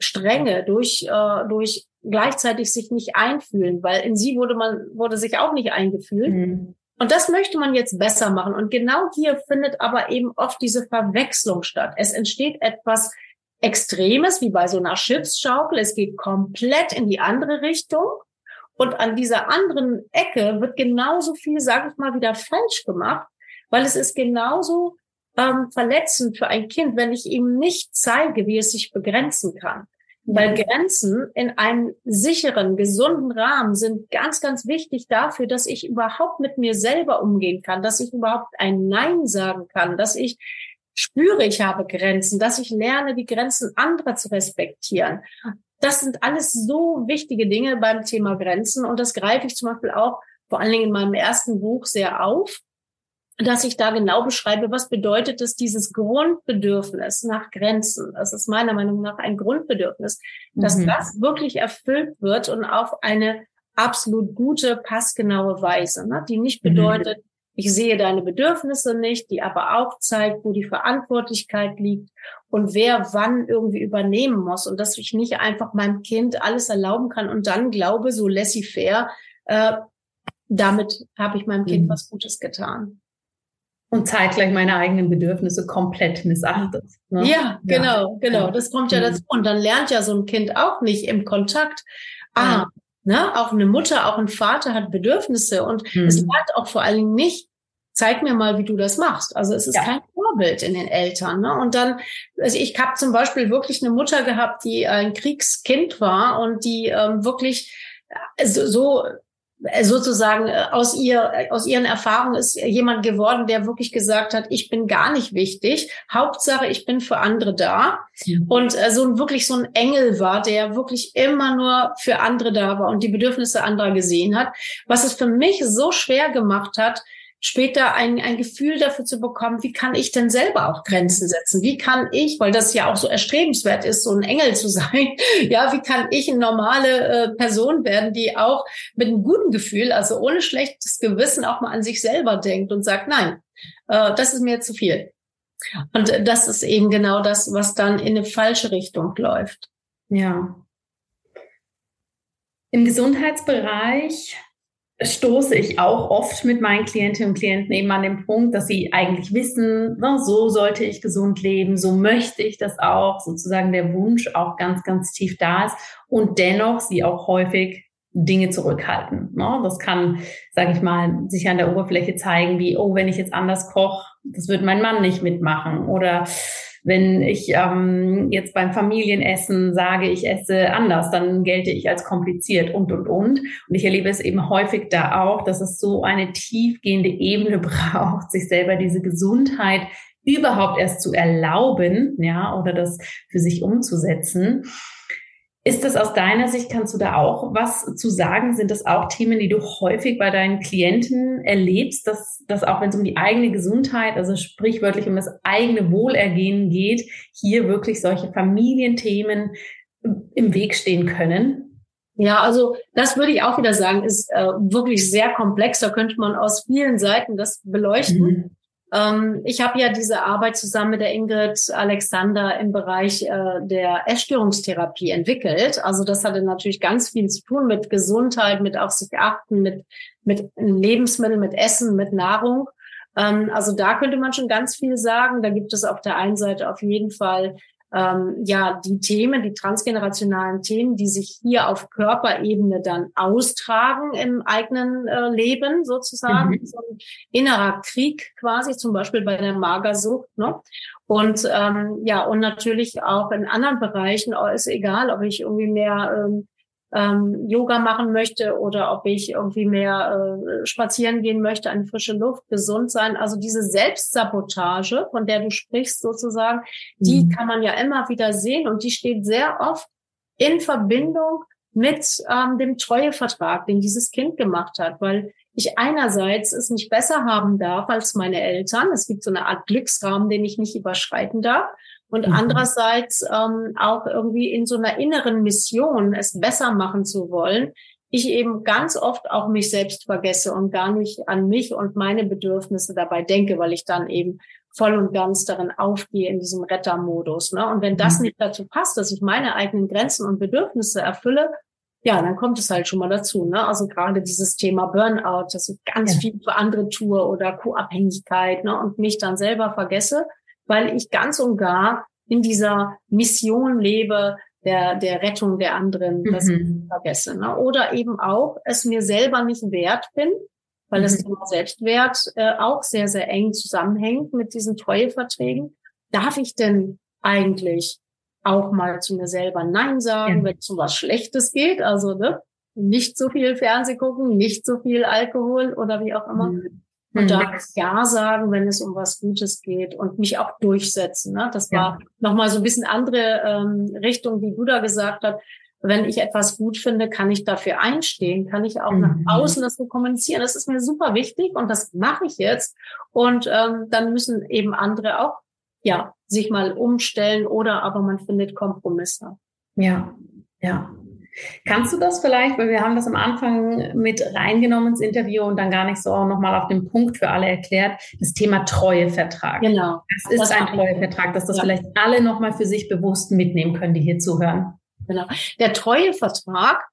[SPEAKER 2] Strenge, durch äh, durch gleichzeitig sich nicht einfühlen, weil in sie wurde man wurde sich auch nicht eingefühlt. Mhm. Und das möchte man jetzt besser machen. Und genau hier findet aber eben oft diese Verwechslung statt. Es entsteht etwas Extremes, wie bei so einer Schiffsschaukel. Es geht komplett in die andere Richtung. Und an dieser anderen Ecke wird genauso viel, sage ich mal, wieder falsch gemacht, weil es ist genauso ähm, verletzend für ein Kind, wenn ich ihm nicht zeige, wie es sich begrenzen kann. Weil Grenzen in einem sicheren, gesunden Rahmen sind ganz, ganz wichtig dafür, dass ich überhaupt mit mir selber umgehen kann, dass ich überhaupt ein Nein sagen kann, dass ich spüre, ich habe Grenzen, dass ich lerne, die Grenzen anderer zu respektieren. Das sind alles so wichtige Dinge beim Thema Grenzen und das greife ich zum Beispiel auch vor allen Dingen in meinem ersten Buch sehr auf, dass ich da genau beschreibe, was bedeutet es, dieses Grundbedürfnis nach Grenzen. Das ist meiner Meinung nach ein Grundbedürfnis, dass mhm. das wirklich erfüllt wird und auf eine absolut gute, passgenaue Weise, ne? die nicht mhm. bedeutet, mhm ich sehe deine Bedürfnisse nicht, die aber auch zeigt, wo die Verantwortlichkeit liegt und wer wann irgendwie übernehmen muss und dass ich nicht einfach meinem Kind alles erlauben kann und dann glaube, so laissez-faire, äh, damit habe ich meinem Kind mhm. was Gutes getan.
[SPEAKER 3] Und zeitgleich meine eigenen Bedürfnisse komplett missachtet.
[SPEAKER 2] Ne? Ja, genau, ja. genau. Das kommt ja mhm. dazu. Und dann lernt ja so ein Kind auch nicht im Kontakt, ah, Ne? Auch eine Mutter, auch ein Vater hat Bedürfnisse und mhm. es lernt auch vor allen Dingen nicht, zeig mir mal, wie du das machst. Also es ist ja. kein Vorbild in den Eltern. Ne? Und dann, also ich habe zum Beispiel wirklich eine Mutter gehabt, die ein Kriegskind war und die ähm, wirklich äh, so, so sozusagen äh, aus ihr, aus ihren Erfahrungen ist jemand geworden, der wirklich gesagt hat, ich bin gar nicht wichtig. Hauptsache, ich bin für andere da. Mhm. Und äh, so wirklich so ein Engel war, der wirklich immer nur für andere da war und die Bedürfnisse anderer gesehen hat. Was es für mich so schwer gemacht hat, später ein, ein Gefühl dafür zu bekommen, wie kann ich denn selber auch Grenzen setzen? Wie kann ich, weil das ja auch so erstrebenswert ist, so ein Engel zu sein, ja, wie kann ich eine normale äh, Person werden, die auch mit einem guten Gefühl, also ohne schlechtes Gewissen auch mal an sich selber denkt und sagt, nein, äh, das ist mir zu viel. Und das ist eben genau das, was dann in eine falsche Richtung läuft.
[SPEAKER 3] Ja. Im Gesundheitsbereich stoße ich auch oft mit meinen Klientinnen und Klienten eben an den Punkt, dass sie eigentlich wissen, na, so sollte ich gesund leben, so möchte ich das auch, sozusagen der Wunsch auch ganz, ganz tief da ist und dennoch sie auch häufig
[SPEAKER 1] Dinge zurückhalten. Ne? Das kann, sage ich mal, sich an der Oberfläche zeigen, wie, oh, wenn ich jetzt anders koche, das wird mein Mann nicht mitmachen. Oder wenn ich ähm, jetzt beim Familienessen sage, ich esse anders, dann gelte ich als kompliziert und, und, und. Und ich erlebe es eben häufig da auch, dass es so eine tiefgehende Ebene braucht, sich selber diese Gesundheit überhaupt erst zu erlauben, ja, oder das für sich umzusetzen. Ist das aus deiner Sicht, kannst du da auch was zu sagen? Sind das auch Themen, die du häufig bei deinen Klienten erlebst, dass, dass auch wenn es um die eigene Gesundheit, also sprichwörtlich um das eigene Wohlergehen geht, hier wirklich solche Familienthemen im Weg stehen können?
[SPEAKER 2] Ja, also das würde ich auch wieder sagen, ist äh, wirklich sehr komplex. Da könnte man aus vielen Seiten das beleuchten. Mhm. Ähm, ich habe ja diese Arbeit zusammen mit der Ingrid Alexander im Bereich äh, der Essstörungstherapie entwickelt. Also das hatte natürlich ganz viel zu tun mit Gesundheit, mit auf sich achten, mit, mit Lebensmitteln, mit Essen, mit Nahrung. Ähm, also da könnte man schon ganz viel sagen. Da gibt es auf der einen Seite auf jeden Fall ähm, ja die Themen, die transgenerationalen Themen, die sich hier auf Körperebene dann austragen im eigenen äh, Leben sozusagen, mhm. so ein innerer Krieg quasi, zum Beispiel bei der Magersucht. Ne? Und ähm, ja, und natürlich auch in anderen Bereichen, oh, ist egal, ob ich irgendwie mehr ähm, ähm, Yoga machen möchte oder ob ich irgendwie mehr äh, spazieren gehen möchte, an frische Luft, gesund sein. Also diese Selbstsabotage, von der du sprichst sozusagen, mhm. die kann man ja immer wieder sehen und die steht sehr oft in Verbindung mit ähm, dem Treuevertrag, den dieses Kind gemacht hat, weil ich einerseits es nicht besser haben darf als meine Eltern. Es gibt so eine Art Glücksrahmen, den ich nicht überschreiten darf und mhm. andererseits ähm, auch irgendwie in so einer inneren Mission, es besser machen zu wollen, ich eben ganz oft auch mich selbst vergesse und gar nicht an mich und meine Bedürfnisse dabei denke, weil ich dann eben voll und ganz darin aufgehe in diesem Rettermodus. Ne? Und wenn das mhm. nicht dazu passt, dass ich meine eigenen Grenzen und Bedürfnisse erfülle, ja, dann kommt es halt schon mal dazu. Ne? Also gerade dieses Thema Burnout, dass ich ganz ja. viel für andere tue oder Co-Abhängigkeit ne? und mich dann selber vergesse weil ich ganz und gar in dieser Mission lebe, der, der Rettung der anderen, das mhm. vergesse. Ne? Oder eben auch es mir selber nicht wert bin, weil mhm. das Thema Selbstwert äh, auch sehr, sehr eng zusammenhängt mit diesen Treueverträgen. Darf ich denn eigentlich auch mal zu mir selber Nein sagen, ja. wenn es um was Schlechtes geht? Also ne? nicht so viel Fernseh gucken, nicht so viel Alkohol oder wie auch immer. Mhm. Und mhm. da Ja sagen, wenn es um was Gutes geht und mich auch durchsetzen. Ne? Das war ja. nochmal so ein bisschen andere ähm, Richtung, wie du da gesagt hast. Wenn ich etwas gut finde, kann ich dafür einstehen, kann ich auch mhm. nach außen das so kommunizieren. Das ist mir super wichtig und das mache ich jetzt. Und ähm, dann müssen eben andere auch ja sich mal umstellen oder aber man findet Kompromisse.
[SPEAKER 1] Ja, ja. Kannst du das vielleicht, weil wir haben das am Anfang mit reingenommen ins Interview und dann gar nicht so nochmal auf den Punkt für alle erklärt, das Thema Treuevertrag.
[SPEAKER 2] Genau.
[SPEAKER 1] Das ist das ein Treuevertrag, dass das ja. vielleicht alle nochmal für sich bewusst mitnehmen können, die hier zuhören.
[SPEAKER 2] Genau. Der Treuevertrag,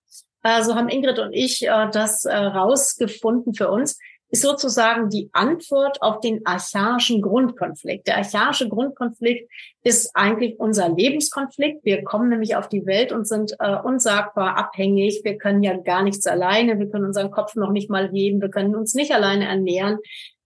[SPEAKER 2] also haben Ingrid und ich äh, das äh, rausgefunden für uns, ist sozusagen die Antwort auf den archaischen Grundkonflikt. Der archaische Grundkonflikt ist eigentlich unser Lebenskonflikt. Wir kommen nämlich auf die Welt und sind äh, unsagbar abhängig. Wir können ja gar nichts alleine. Wir können unseren Kopf noch nicht mal heben. Wir können uns nicht alleine ernähren.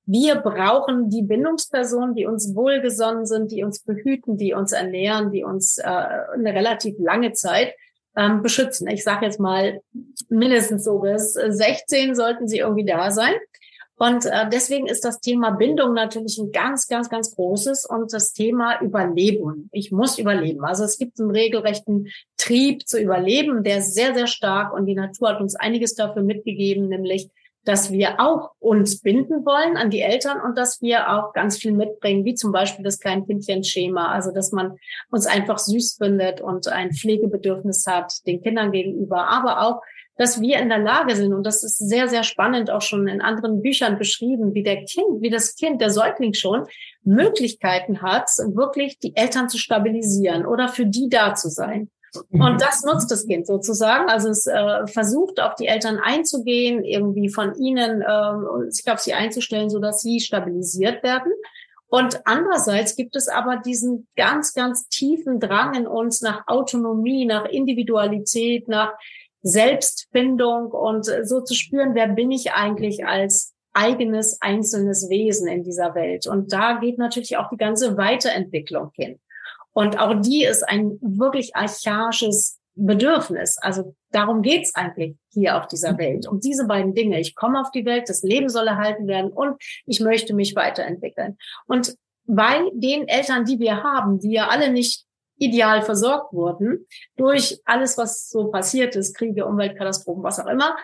[SPEAKER 2] Wir brauchen die Bindungspersonen, die uns wohlgesonnen sind, die uns behüten, die uns ernähren, die uns äh, eine relativ lange Zeit ähm, beschützen. Ich sage jetzt mal mindestens so bis 16 sollten sie irgendwie da sein. Und äh, deswegen ist das Thema Bindung natürlich ein ganz, ganz, ganz großes und das Thema Überleben. Ich muss überleben. Also es gibt einen regelrechten Trieb zu überleben, der ist sehr, sehr stark und die Natur hat uns einiges dafür mitgegeben, nämlich dass wir auch uns binden wollen an die Eltern und dass wir auch ganz viel mitbringen, wie zum Beispiel das Kleinkindchen-Schema, also dass man uns einfach süß findet und ein Pflegebedürfnis hat den Kindern gegenüber, aber auch dass wir in der Lage sind, und das ist sehr, sehr spannend auch schon in anderen Büchern beschrieben, wie der Kind, wie das Kind, der Säugling schon Möglichkeiten hat, wirklich die Eltern zu stabilisieren oder für die da zu sein. Und das nutzt das Kind sozusagen. Also es äh, versucht auf die Eltern einzugehen, irgendwie von ihnen äh, sich auf sie einzustellen, so dass sie stabilisiert werden. Und andererseits gibt es aber diesen ganz, ganz tiefen Drang in uns nach Autonomie, nach Individualität, nach Selbstfindung und so zu spüren, wer bin ich eigentlich als eigenes einzelnes Wesen in dieser Welt. Und da geht natürlich auch die ganze Weiterentwicklung hin. Und auch die ist ein wirklich archaisches Bedürfnis. Also darum geht's eigentlich hier auf dieser Welt. Um diese beiden Dinge. Ich komme auf die Welt, das Leben soll erhalten werden und ich möchte mich weiterentwickeln. Und bei den Eltern, die wir haben, die ja alle nicht ideal versorgt wurden, durch alles, was so passiert ist, Kriege, Umweltkatastrophen, was auch immer,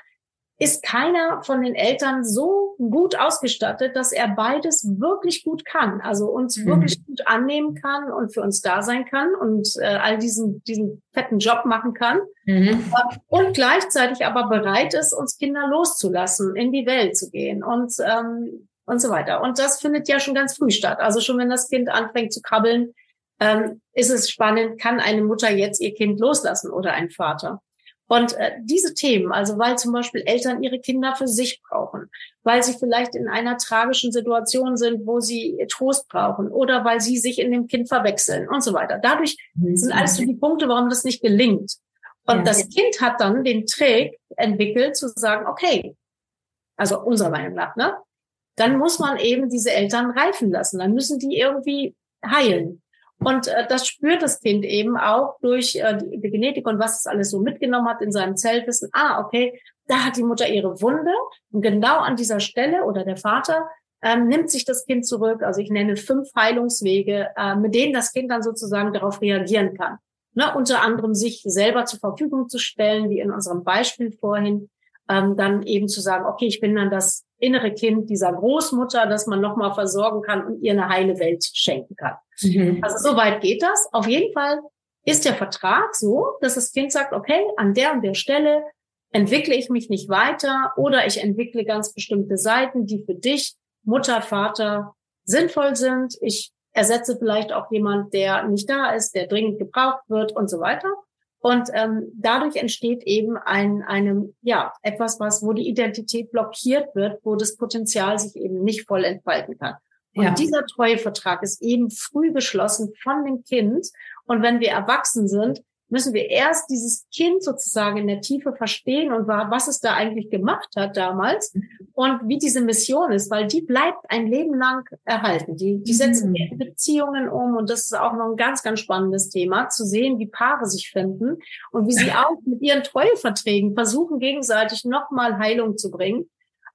[SPEAKER 2] ist keiner von den Eltern so gut ausgestattet, dass er beides wirklich gut kann, also uns mhm. wirklich gut annehmen kann und für uns da sein kann und äh, all diesen, diesen fetten Job machen kann mhm. und gleichzeitig aber bereit ist, uns Kinder loszulassen, in die Welt zu gehen und ähm, und so weiter. Und das findet ja schon ganz früh statt. Also schon wenn das Kind anfängt zu krabbeln, ähm, ist es spannend, kann eine Mutter jetzt ihr Kind loslassen oder ein Vater. Und äh, diese Themen, also weil zum Beispiel Eltern ihre Kinder für sich brauchen, weil sie vielleicht in einer tragischen Situation sind, wo sie Trost brauchen oder weil sie sich in dem Kind verwechseln und so weiter. Dadurch mhm. sind alles so die Punkte, warum das nicht gelingt. Und ja. das Kind hat dann den Trick entwickelt zu sagen, okay, also unserer Meinung nach, ne? Dann muss man eben diese Eltern reifen lassen. Dann müssen die irgendwie heilen. Und äh, das spürt das Kind eben auch durch äh, die, die Genetik und was es alles so mitgenommen hat in seinem Zellwissen. Ah, okay, da hat die Mutter ihre Wunde und genau an dieser Stelle oder der Vater ähm, nimmt sich das Kind zurück. Also ich nenne fünf Heilungswege, äh, mit denen das Kind dann sozusagen darauf reagieren kann. Ne, unter anderem sich selber zur Verfügung zu stellen, wie in unserem Beispiel vorhin, ähm, dann eben zu sagen, okay, ich bin dann das innere Kind dieser Großmutter, das man nochmal versorgen kann und ihr eine heile Welt schenken kann. Mhm. Also so weit geht das. Auf jeden Fall ist der Vertrag so, dass das Kind sagt, okay, an der und der Stelle entwickle ich mich nicht weiter oder ich entwickle ganz bestimmte Seiten, die für dich, Mutter, Vater, sinnvoll sind. Ich ersetze vielleicht auch jemand, der nicht da ist, der dringend gebraucht wird und so weiter. Und ähm, dadurch entsteht eben ein, einem, ja, etwas, was, wo die Identität blockiert wird, wo das Potenzial sich eben nicht voll entfalten kann. Und ja. dieser Treuevertrag ist eben früh geschlossen von dem Kind. Und wenn wir erwachsen sind, müssen wir erst dieses Kind sozusagen in der Tiefe verstehen und was es da eigentlich gemacht hat damals und wie diese Mission ist, weil die bleibt ein Leben lang erhalten. Die, die setzen mhm. Beziehungen um und das ist auch noch ein ganz, ganz spannendes Thema, zu sehen, wie Paare sich finden und wie sie auch mit ihren Treueverträgen versuchen, gegenseitig nochmal Heilung zu bringen.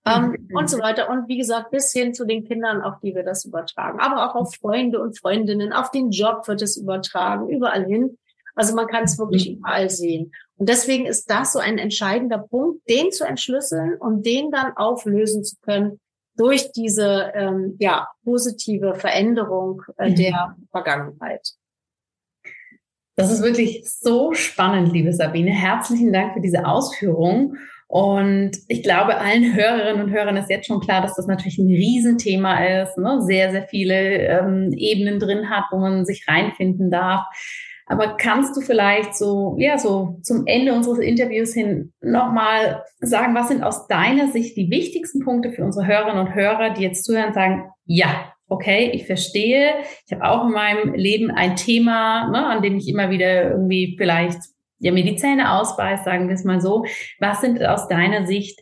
[SPEAKER 2] Ähm, mhm. und so weiter. Und wie gesagt, bis hin zu den Kindern, auf die wir das übertragen. Aber auch auf Freunde und Freundinnen, auf den Job wird es übertragen, überall hin. Also man kann es wirklich mhm. überall sehen. Und deswegen ist das so ein entscheidender Punkt, den zu entschlüsseln und den dann auflösen zu können durch diese ähm, ja, positive Veränderung äh, mhm. der Vergangenheit.
[SPEAKER 3] Das ist wirklich so spannend, liebe Sabine. Herzlichen Dank für diese Ausführung. Und ich glaube, allen Hörerinnen und Hörern ist jetzt schon klar, dass das natürlich ein Riesenthema ist, ne? sehr, sehr viele ähm, Ebenen drin hat, wo man sich reinfinden darf. Aber kannst du vielleicht so, ja, so zum Ende unseres Interviews hin nochmal sagen, was sind aus deiner Sicht die wichtigsten Punkte für unsere Hörerinnen und Hörer, die jetzt zuhören und sagen, ja, okay, ich verstehe. Ich habe auch in meinem Leben ein Thema, ne, an dem ich immer wieder irgendwie vielleicht ja, mir die Zähne ausbeißt, sagen wir es mal so. Was sind aus deiner Sicht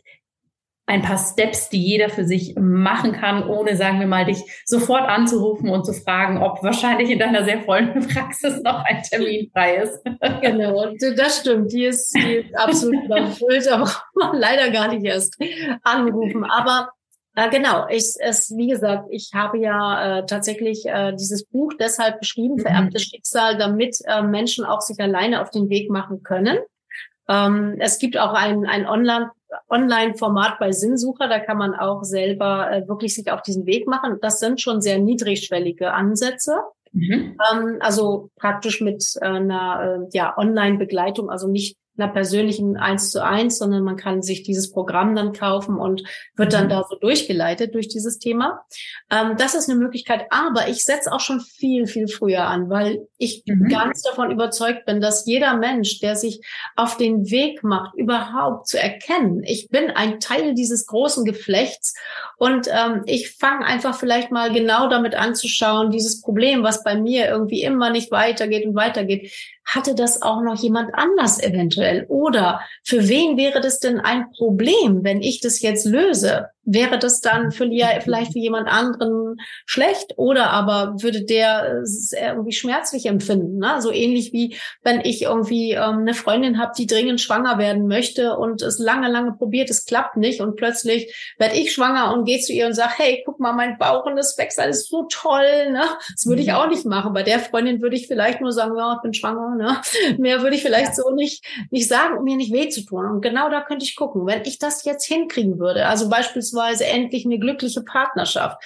[SPEAKER 3] ein paar Steps, die jeder für sich machen kann, ohne, sagen wir mal, dich sofort anzurufen und zu fragen, ob wahrscheinlich in deiner sehr vollen Praxis noch ein Termin frei ist.
[SPEAKER 2] Genau, das stimmt. Die ist, die ist absolut überfüllt, aber man leider gar nicht erst anrufen. Aber äh, genau, ich, es, wie gesagt, ich habe ja äh, tatsächlich äh, dieses Buch deshalb geschrieben, mhm. Vererbtes Schicksal, damit äh, Menschen auch sich alleine auf den Weg machen können. Ähm, es gibt auch ein, ein Online Online-Format bei Sinnsucher, da kann man auch selber äh, wirklich sich auf diesen Weg machen. Das sind schon sehr niedrigschwellige Ansätze. Mhm. Ähm, also praktisch mit äh, einer äh, ja, Online-Begleitung, also nicht einer persönlichen eins zu eins, sondern man kann sich dieses Programm dann kaufen und wird dann mhm. da so durchgeleitet durch dieses Thema. Ähm, das ist eine Möglichkeit, aber ich setze auch schon viel, viel früher an, weil ich mhm. ganz davon überzeugt bin, dass jeder Mensch, der sich auf den Weg macht, überhaupt zu erkennen, ich bin ein Teil dieses großen Geflechts und ähm, ich fange einfach vielleicht mal genau damit anzuschauen, dieses Problem, was bei mir irgendwie immer nicht weitergeht und weitergeht, hatte das auch noch jemand anders eventuell? Oder für wen wäre das denn ein Problem, wenn ich das jetzt löse? Wäre das dann für, vielleicht für jemand anderen schlecht oder aber würde der es irgendwie schmerzlich empfinden? Ne? So ähnlich wie wenn ich irgendwie ähm, eine Freundin habe, die dringend schwanger werden möchte und es lange, lange probiert, es klappt nicht und plötzlich werde ich schwanger und gehe zu ihr und sage, hey, guck mal, mein Bauch und das wächst alles so toll. Ne? Das würde ich mhm. auch nicht machen. Bei der Freundin würde ich vielleicht nur sagen, ja, ich bin schwanger. Ne? Mehr würde ich vielleicht ja. so nicht, nicht sagen, um mir nicht weh zu tun. Und genau da könnte ich gucken, wenn ich das jetzt hinkriegen würde. Also beispielsweise beziehungsweise endlich eine glückliche Partnerschaft.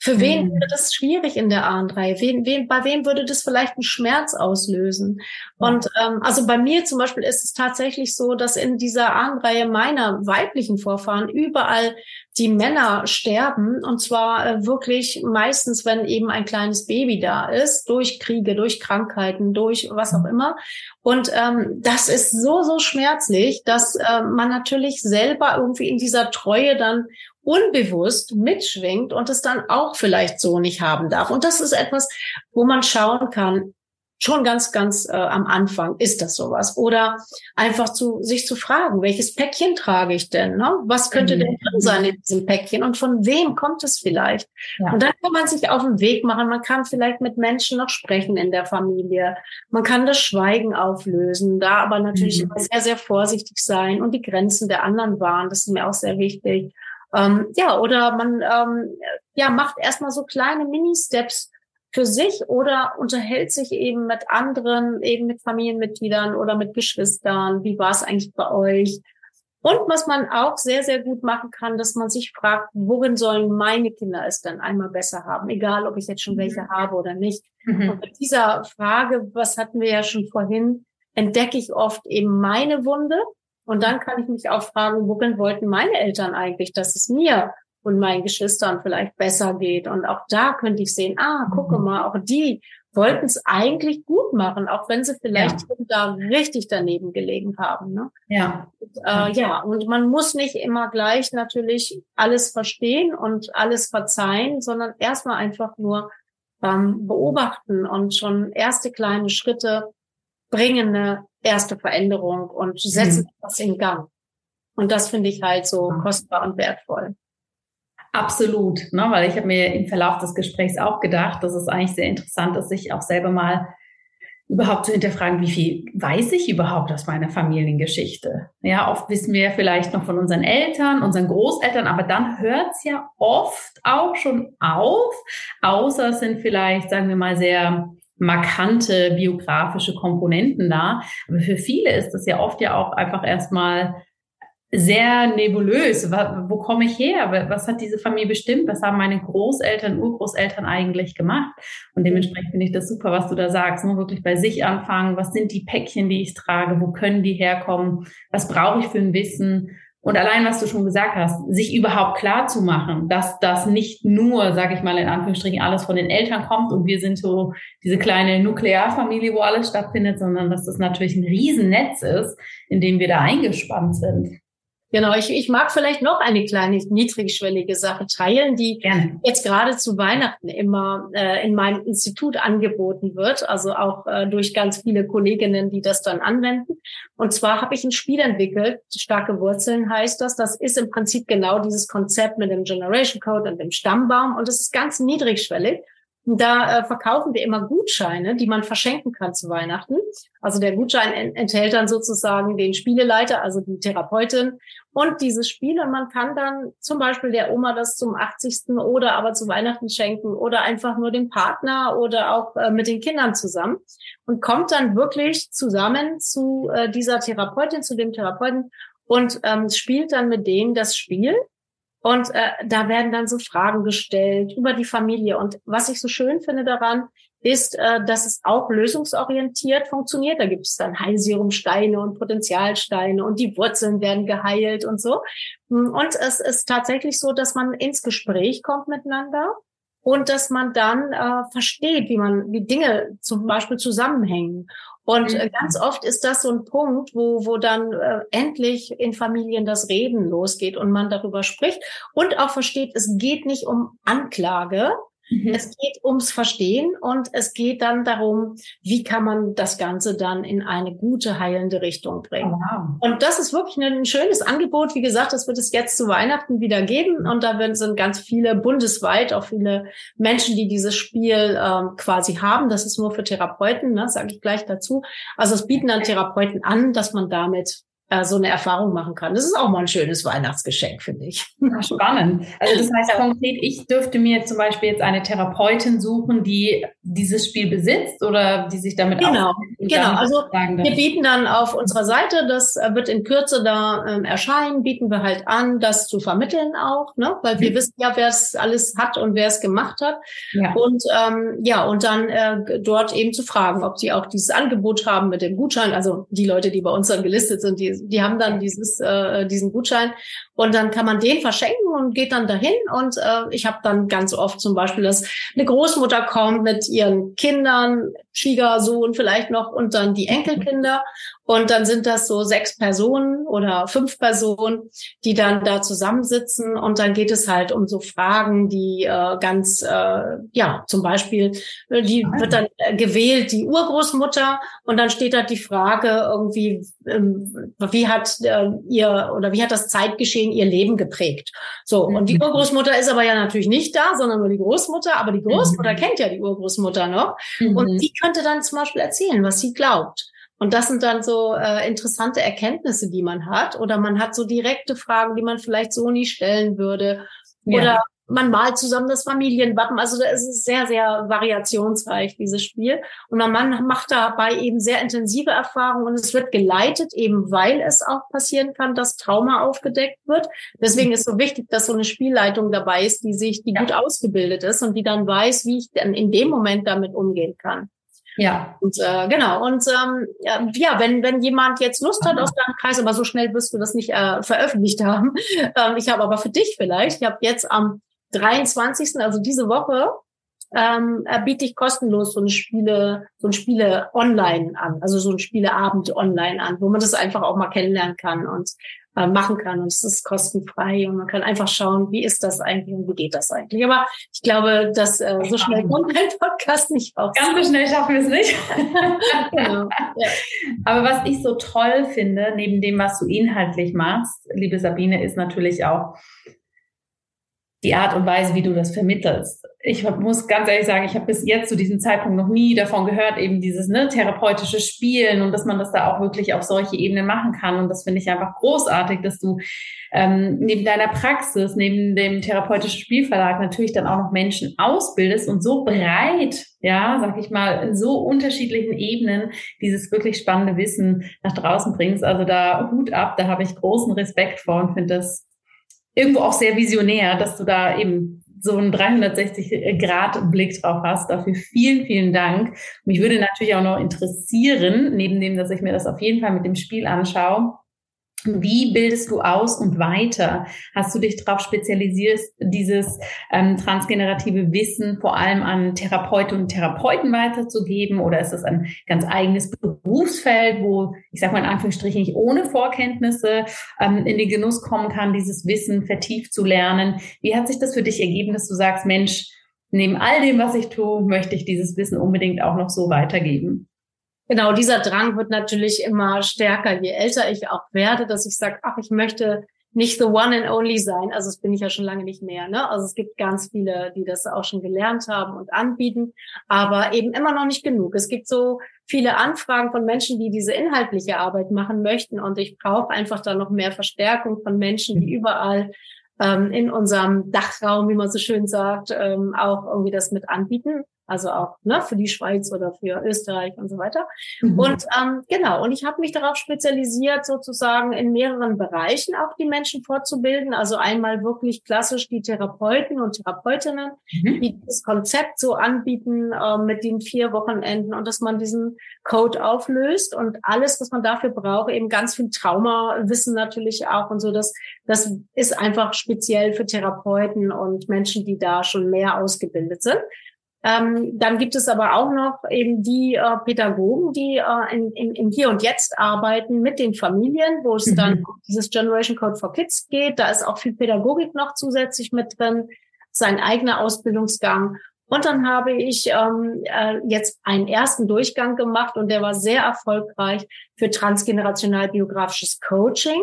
[SPEAKER 2] Für wen mhm. wäre das schwierig in der Ahnenreihe? Wen, wen, bei wem würde das vielleicht einen Schmerz auslösen? Und ähm, also bei mir zum Beispiel ist es tatsächlich so, dass in dieser Ahnenreihe meiner weiblichen Vorfahren überall die Männer sterben. Und zwar äh, wirklich meistens, wenn eben ein kleines Baby da ist, durch Kriege, durch Krankheiten, durch was auch immer. Und ähm, das ist so, so schmerzlich, dass äh, man natürlich selber irgendwie in dieser Treue dann unbewusst mitschwingt und es dann auch vielleicht so nicht haben darf. Und das ist etwas, wo man schauen kann, schon ganz, ganz äh, am Anfang, ist das sowas? Oder einfach zu sich zu fragen, welches Päckchen trage ich denn? Ne? Was könnte mhm. denn drin sein in diesem Päckchen und von wem kommt es vielleicht? Ja. Und dann kann man sich auf den Weg machen. Man kann vielleicht mit Menschen noch sprechen in der Familie. Man kann das Schweigen auflösen, da aber natürlich mhm. immer sehr, sehr vorsichtig sein und die Grenzen der anderen wahren. Das ist mir auch sehr wichtig. Ähm, ja, oder man ähm, ja, macht erstmal so kleine Mini-Steps für sich oder unterhält sich eben mit anderen, eben mit Familienmitgliedern oder mit Geschwistern. Wie war es eigentlich bei euch? Und was man auch sehr, sehr gut machen kann, dass man sich fragt, worin sollen meine Kinder es dann einmal besser haben? Egal, ob ich jetzt schon welche mhm. habe oder nicht. Mhm. Und mit dieser Frage, was hatten wir ja schon vorhin, entdecke ich oft eben meine Wunde und dann kann ich mich auch fragen, worin wollten meine Eltern eigentlich, dass es mir und meinen Geschwistern vielleicht besser geht. Und auch da könnte ich sehen, ah, gucke mhm. mal, auch die wollten es eigentlich gut machen, auch wenn sie vielleicht ja. da richtig daneben gelegen haben. Ne?
[SPEAKER 1] Ja.
[SPEAKER 2] Und, äh, ja, und man muss nicht immer gleich natürlich alles verstehen und alles verzeihen, sondern erstmal einfach nur ähm, beobachten und schon erste kleine Schritte bringen eine erste Veränderung und setzen mhm. etwas in Gang. Und das finde ich halt so kostbar und wertvoll.
[SPEAKER 1] Absolut, ne? weil ich habe mir im Verlauf des Gesprächs auch gedacht, dass es eigentlich sehr interessant ist, sich auch selber mal überhaupt zu hinterfragen, wie viel weiß ich überhaupt aus meiner Familiengeschichte? Ja, oft wissen wir vielleicht noch von unseren Eltern, unseren Großeltern, aber dann hört es ja oft auch schon auf, außer es sind vielleicht, sagen wir mal, sehr markante biografische Komponenten da. Aber für viele ist das ja oft ja auch einfach erstmal sehr nebulös. Wo komme ich her? Was hat diese Familie bestimmt? Was haben meine Großeltern, Urgroßeltern eigentlich gemacht? Und dementsprechend finde ich das super, was du da sagst. Nur wirklich bei sich anfangen. Was sind die Päckchen, die ich trage? Wo können die herkommen? Was brauche ich für ein Wissen? Und allein, was du schon gesagt hast, sich überhaupt klar zu machen, dass das nicht nur, sage ich mal in Anführungsstrichen, alles von den Eltern kommt und wir sind so diese kleine Nuklearfamilie, wo alles stattfindet, sondern dass das natürlich ein Riesennetz ist, in dem wir da eingespannt sind.
[SPEAKER 2] Genau, ich, ich mag vielleicht noch eine kleine niedrigschwellige Sache teilen, die Gerne. jetzt gerade zu Weihnachten immer äh, in meinem Institut angeboten wird, also auch äh, durch ganz viele Kolleginnen, die das dann anwenden. Und zwar habe ich ein Spiel entwickelt, starke Wurzeln heißt das. Das ist im Prinzip genau dieses Konzept mit dem Generation Code und dem Stammbaum und es ist ganz niedrigschwellig. Da äh, verkaufen wir immer Gutscheine, die man verschenken kann zu Weihnachten. Also der Gutschein enthält dann sozusagen den Spieleleiter, also die Therapeutin und dieses Spiel. Und man kann dann zum Beispiel der Oma das zum 80. oder aber zu Weihnachten schenken oder einfach nur dem Partner oder auch äh, mit den Kindern zusammen und kommt dann wirklich zusammen zu äh, dieser Therapeutin, zu dem Therapeuten und ähm, spielt dann mit denen das Spiel und äh, da werden dann so Fragen gestellt über die Familie. Und was ich so schön finde daran, ist, äh, dass es auch lösungsorientiert funktioniert. Da gibt es dann Heilserumsteine und Potenzialsteine und die Wurzeln werden geheilt und so. Und es ist tatsächlich so, dass man ins Gespräch kommt miteinander und dass man dann äh, versteht, wie man, wie Dinge zum Beispiel zusammenhängen. Und äh, ganz oft ist das so ein Punkt, wo, wo dann äh, endlich in Familien das Reden losgeht und man darüber spricht und auch versteht, es geht nicht um Anklage, Mhm. Es geht ums Verstehen und es geht dann darum, wie kann man das Ganze dann in eine gute, heilende Richtung bringen. Wow. Und das ist wirklich ein schönes Angebot. Wie gesagt, das wird es jetzt zu Weihnachten wieder geben und da sind ganz viele bundesweit, auch viele Menschen, die dieses Spiel ähm, quasi haben. Das ist nur für Therapeuten, ne, sage ich gleich dazu. Also es bieten dann Therapeuten an, dass man damit äh, so eine Erfahrung machen kann. Das ist auch mal ein schönes Weihnachtsgeschenk, finde ich.
[SPEAKER 1] Spannend. Also das heißt konkret, ich dürfte mir zum Beispiel jetzt eine Therapeutin suchen, die dieses Spiel besitzt oder die sich damit
[SPEAKER 2] genau genau. Also wir bieten dann auf unserer Seite, das äh, wird in Kürze da ähm, erscheinen, bieten wir halt an, das zu vermitteln auch, ne, weil mhm. wir wissen ja, wer es alles hat und wer es gemacht hat. Ja. Und ähm, ja und dann äh, dort eben zu fragen, ob sie auch dieses Angebot haben mit dem Gutschein. Also die Leute, die bei uns dann gelistet sind, die die haben dann dieses, äh, diesen Gutschein und dann kann man den verschenken und geht dann dahin. Und äh, ich habe dann ganz oft zum Beispiel, dass eine Großmutter kommt mit ihren Kindern, Schwiegersohn vielleicht noch und dann die Enkelkinder. Und dann sind das so sechs Personen oder fünf Personen, die dann da zusammensitzen. Und dann geht es halt um so Fragen, die äh, ganz, äh, ja, zum Beispiel, äh, die wird dann äh, gewählt, die Urgroßmutter. Und dann steht da die Frage irgendwie, ähm, wie hat äh, ihr oder wie hat das Zeitgeschehen ihr Leben geprägt? So. Und die mhm. Urgroßmutter ist aber ja natürlich nicht da, sondern nur die Großmutter. Aber die Großmutter mhm. kennt ja die Urgroßmutter noch. Mhm. Und die könnte dann zum Beispiel erzählen, was sie glaubt. Und das sind dann so äh, interessante Erkenntnisse, die man hat. Oder man hat so direkte Fragen, die man vielleicht so nie stellen würde. Ja. Oder man malt zusammen das Familienwappen. Also da ist es sehr, sehr variationsreich, dieses Spiel. Und man macht dabei eben sehr intensive Erfahrungen und es wird geleitet, eben weil es auch passieren kann, dass Trauma aufgedeckt wird. Deswegen ist so wichtig, dass so eine Spielleitung dabei ist, die sich, die ja. gut ausgebildet ist und die dann weiß, wie ich dann in dem Moment damit umgehen kann. Ja. Und äh, genau. Und ähm, ja, wenn wenn jemand jetzt Lust hat aus deinem Kreis, aber so schnell wirst du das nicht äh, veröffentlicht haben. Ähm, ich habe aber für dich vielleicht. Ich habe jetzt am 23. also diese Woche ähm, biete ich kostenlos so ein Spiele, so ein Spiele online an, also so ein Spieleabend online an, wo man das einfach auch mal kennenlernen kann und äh, machen kann. Und es ist kostenfrei und man kann einfach schauen, wie ist das eigentlich und wie geht das eigentlich. Aber ich glaube, dass äh, so schnell kommt ein Podcast nicht raus.
[SPEAKER 1] Ganz so schnell schaffen wir es nicht. genau. Ja. Aber was ich so toll finde, neben dem, was du inhaltlich machst, liebe Sabine, ist natürlich auch, die Art und Weise, wie du das vermittelst. Ich muss ganz ehrlich sagen, ich habe bis jetzt zu diesem Zeitpunkt noch nie davon gehört, eben dieses ne, therapeutische Spielen und dass man das da auch wirklich auf solche Ebenen machen kann. Und das finde ich einfach großartig, dass du ähm, neben deiner Praxis, neben dem therapeutischen Spielverlag natürlich dann auch noch Menschen ausbildest und so breit, ja, sag ich mal, in so unterschiedlichen Ebenen dieses wirklich spannende Wissen nach draußen bringst. Also da Hut ab, da habe ich großen Respekt vor und finde das irgendwo auch sehr visionär, dass du da eben so einen 360-Grad-Blick drauf hast. Dafür vielen, vielen Dank. Mich würde natürlich auch noch interessieren, neben dem, dass ich mir das auf jeden Fall mit dem Spiel anschaue, wie bildest du aus und weiter? Hast du dich darauf spezialisiert, dieses ähm, transgenerative Wissen vor allem an Therapeuten und Therapeuten weiterzugeben? Oder ist das ein ganz eigenes Berufsfeld, wo ich sage mal in Anführungsstrichen nicht ohne Vorkenntnisse ähm, in den Genuss kommen kann, dieses Wissen vertieft zu lernen? Wie hat sich das für dich ergeben, dass du sagst, Mensch, neben all dem, was ich tue, möchte ich dieses Wissen unbedingt auch noch so weitergeben?
[SPEAKER 2] Genau, dieser Drang wird natürlich immer stärker, je älter ich auch werde, dass ich sage, ach, ich möchte nicht the one and only sein. Also das bin ich ja schon lange nicht mehr. Ne? Also es gibt ganz viele, die das auch schon gelernt haben und anbieten, aber eben immer noch nicht genug. Es gibt so viele Anfragen von Menschen, die diese inhaltliche Arbeit machen möchten und ich brauche einfach da noch mehr Verstärkung von Menschen, die überall ähm, in unserem Dachraum, wie man so schön sagt, ähm, auch irgendwie das mit anbieten also auch ne, für die Schweiz oder für Österreich und so weiter. Mhm. Und ähm, genau, und ich habe mich darauf spezialisiert, sozusagen in mehreren Bereichen auch die Menschen fortzubilden. Also einmal wirklich klassisch die Therapeuten und Therapeutinnen, mhm. die das Konzept so anbieten äh, mit den vier Wochenenden und dass man diesen Code auflöst und alles, was man dafür braucht, eben ganz viel Traumawissen natürlich auch und so. Das, das ist einfach speziell für Therapeuten und Menschen, die da schon mehr ausgebildet sind. Ähm, dann gibt es aber auch noch eben die äh, Pädagogen, die äh, in, in, in Hier und Jetzt arbeiten mit den Familien, wo es mhm. dann um dieses Generation Code for Kids geht. Da ist auch viel Pädagogik noch zusätzlich mit drin, sein eigener Ausbildungsgang. Und dann habe ich ähm, äh, jetzt einen ersten Durchgang gemacht und der war sehr erfolgreich für transgenerational biografisches Coaching.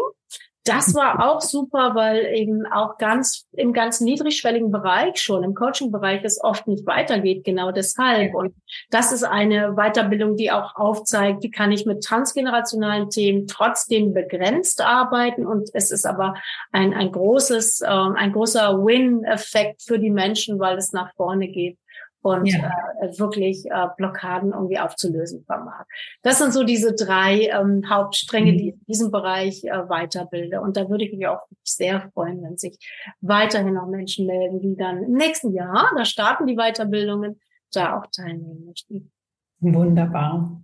[SPEAKER 2] Das war auch super, weil eben auch ganz im ganz niedrigschwelligen Bereich schon, im Coaching-Bereich es oft nicht weitergeht, genau deshalb. Und das ist eine Weiterbildung, die auch aufzeigt, wie kann ich mit transgenerationalen Themen trotzdem begrenzt arbeiten. Und es ist aber ein, ein großes, äh, ein großer Win-Effekt für die Menschen, weil es nach vorne geht und ja. äh, wirklich äh, Blockaden irgendwie aufzulösen vermag. Das sind so diese drei ähm, Hauptstränge, mhm. die ich in diesem Bereich äh, weiterbilde. Und da würde ich mich auch sehr freuen, wenn sich weiterhin noch Menschen melden, die dann im nächsten Jahr, da starten die Weiterbildungen, da auch teilnehmen möchten.
[SPEAKER 1] Wunderbar.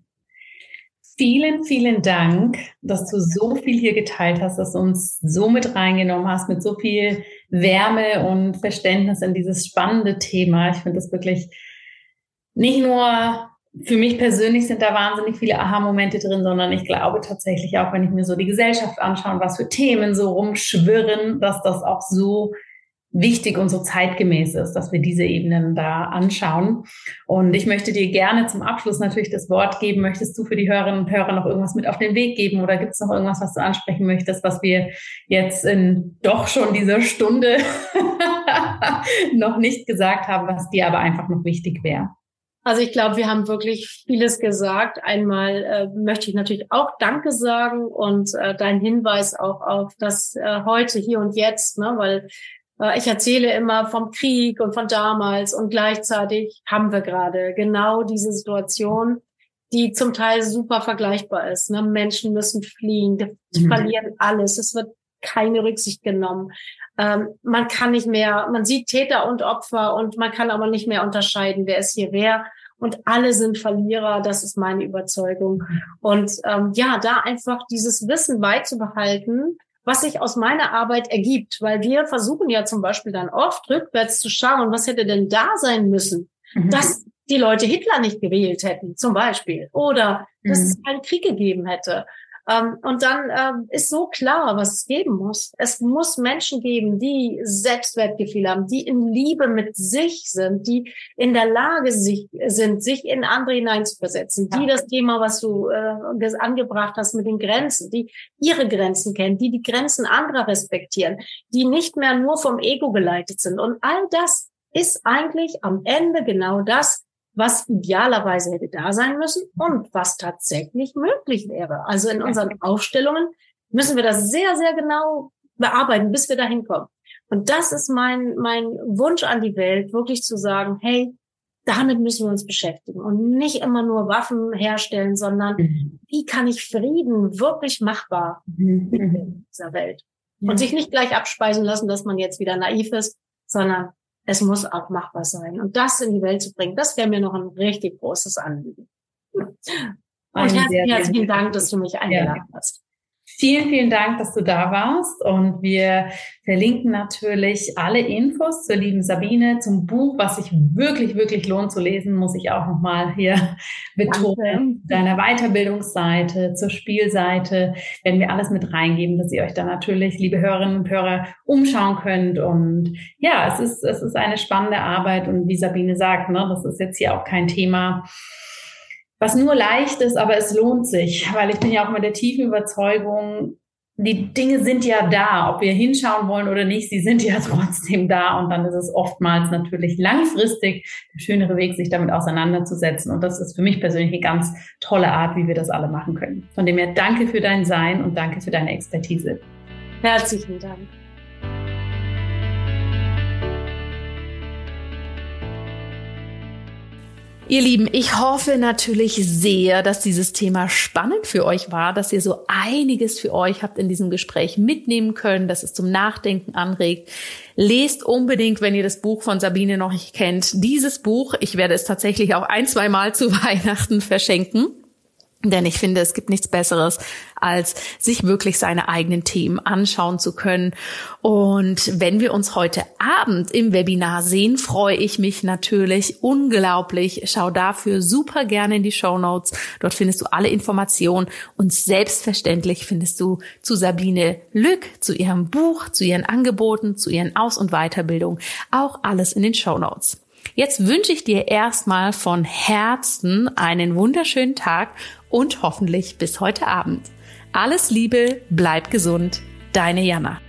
[SPEAKER 1] Vielen, vielen Dank, dass du so viel hier geteilt hast, dass du uns so mit reingenommen hast, mit so viel Wärme und Verständnis in dieses spannende Thema. Ich finde das wirklich nicht nur für mich persönlich sind da wahnsinnig viele Aha-Momente drin, sondern ich glaube tatsächlich auch, wenn ich mir so die Gesellschaft anschaue, was für Themen so rumschwirren, dass das auch so wichtig und so zeitgemäß ist, dass wir diese Ebenen da anschauen. Und ich möchte dir gerne zum Abschluss natürlich das Wort geben. Möchtest du für die Hörerinnen und Hörer noch irgendwas mit auf den Weg geben oder gibt es noch irgendwas, was du ansprechen möchtest, was wir jetzt in doch schon dieser Stunde noch nicht gesagt haben, was dir aber einfach noch wichtig wäre?
[SPEAKER 2] Also ich glaube, wir haben wirklich vieles gesagt. Einmal äh, möchte ich natürlich auch Danke sagen und äh, dein Hinweis auch auf das äh, heute, hier und jetzt, ne, weil ich erzähle immer vom Krieg und von damals und gleichzeitig haben wir gerade genau diese Situation, die zum Teil super vergleichbar ist. Ne? Menschen müssen fliehen, mhm. verlieren alles, es wird keine Rücksicht genommen. Ähm, man kann nicht mehr, man sieht Täter und Opfer und man kann aber nicht mehr unterscheiden, wer ist hier wer. Und alle sind Verlierer, das ist meine Überzeugung. Und ähm, ja, da einfach dieses Wissen beizubehalten, was sich aus meiner Arbeit ergibt, weil wir versuchen ja zum Beispiel dann oft rückwärts zu schauen, was hätte denn da sein müssen, mhm. dass die Leute Hitler nicht gewählt hätten, zum Beispiel, oder dass mhm. es keinen Krieg gegeben hätte. Ähm, und dann ähm, ist so klar, was es geben muss. Es muss Menschen geben, die Selbstwertgefühl haben, die in Liebe mit sich sind, die in der Lage sich, sind, sich in andere hineinzuversetzen, ja. die das Thema, was du äh, angebracht hast mit den Grenzen, die ihre Grenzen kennen, die die Grenzen anderer respektieren, die nicht mehr nur vom Ego geleitet sind. Und all das ist eigentlich am Ende genau das, was idealerweise hätte da sein müssen und was tatsächlich möglich wäre. Also in unseren Aufstellungen müssen wir das sehr, sehr genau bearbeiten, bis wir dahin kommen. Und das ist mein, mein Wunsch an die Welt, wirklich zu sagen, hey, damit müssen wir uns beschäftigen und nicht immer nur Waffen herstellen, sondern mhm. wie kann ich Frieden wirklich machbar mhm. in dieser Welt? Und sich nicht gleich abspeisen lassen, dass man jetzt wieder naiv ist, sondern es muss auch machbar sein. Und das in die Welt zu bringen, das wäre mir noch ein richtig großes Anliegen. Und herzlichen, herzlichen Dank, dass du mich eingeladen hast.
[SPEAKER 1] Vielen, vielen Dank, dass du da warst. Und wir verlinken natürlich alle Infos zur lieben Sabine, zum Buch, was sich wirklich, wirklich lohnt zu lesen, muss ich auch nochmal hier betonen. Deiner Weiterbildungsseite, zur Spielseite werden wir alles mit reingeben, dass ihr euch da natürlich, liebe Hörerinnen und Hörer, umschauen könnt. Und ja, es ist, es ist eine spannende Arbeit. Und wie Sabine sagt, ne, das ist jetzt hier auch kein Thema, was nur leicht ist, aber es lohnt sich, weil ich bin ja auch mit der tiefen Überzeugung, die Dinge sind ja da, ob wir hinschauen wollen oder nicht, sie sind ja trotzdem da und dann ist es oftmals natürlich langfristig der schönere Weg, sich damit auseinanderzusetzen und das ist für mich persönlich eine ganz tolle Art, wie wir das alle machen können. Von dem her danke für dein Sein und danke für deine Expertise.
[SPEAKER 2] Herzlichen Dank.
[SPEAKER 4] Ihr Lieben, ich hoffe natürlich sehr, dass dieses Thema spannend für euch war, dass ihr so einiges für euch habt in diesem Gespräch mitnehmen können, dass es zum Nachdenken anregt. Lest unbedingt, wenn ihr das Buch von Sabine noch nicht kennt, dieses Buch. Ich werde es tatsächlich auch ein, zwei Mal zu Weihnachten verschenken. Denn ich finde, es gibt nichts Besseres, als sich wirklich seine eigenen Themen anschauen zu können. Und wenn wir uns heute Abend im Webinar sehen, freue ich mich natürlich unglaublich. Schau dafür super gerne in die Show Notes. Dort findest du alle Informationen und selbstverständlich findest du zu Sabine Lück, zu ihrem Buch, zu ihren Angeboten, zu ihren Aus- und Weiterbildungen auch alles in den Show Notes.
[SPEAKER 1] Jetzt wünsche ich dir erstmal von Herzen einen wunderschönen Tag und hoffentlich bis heute Abend. Alles Liebe, bleib gesund, deine Jana.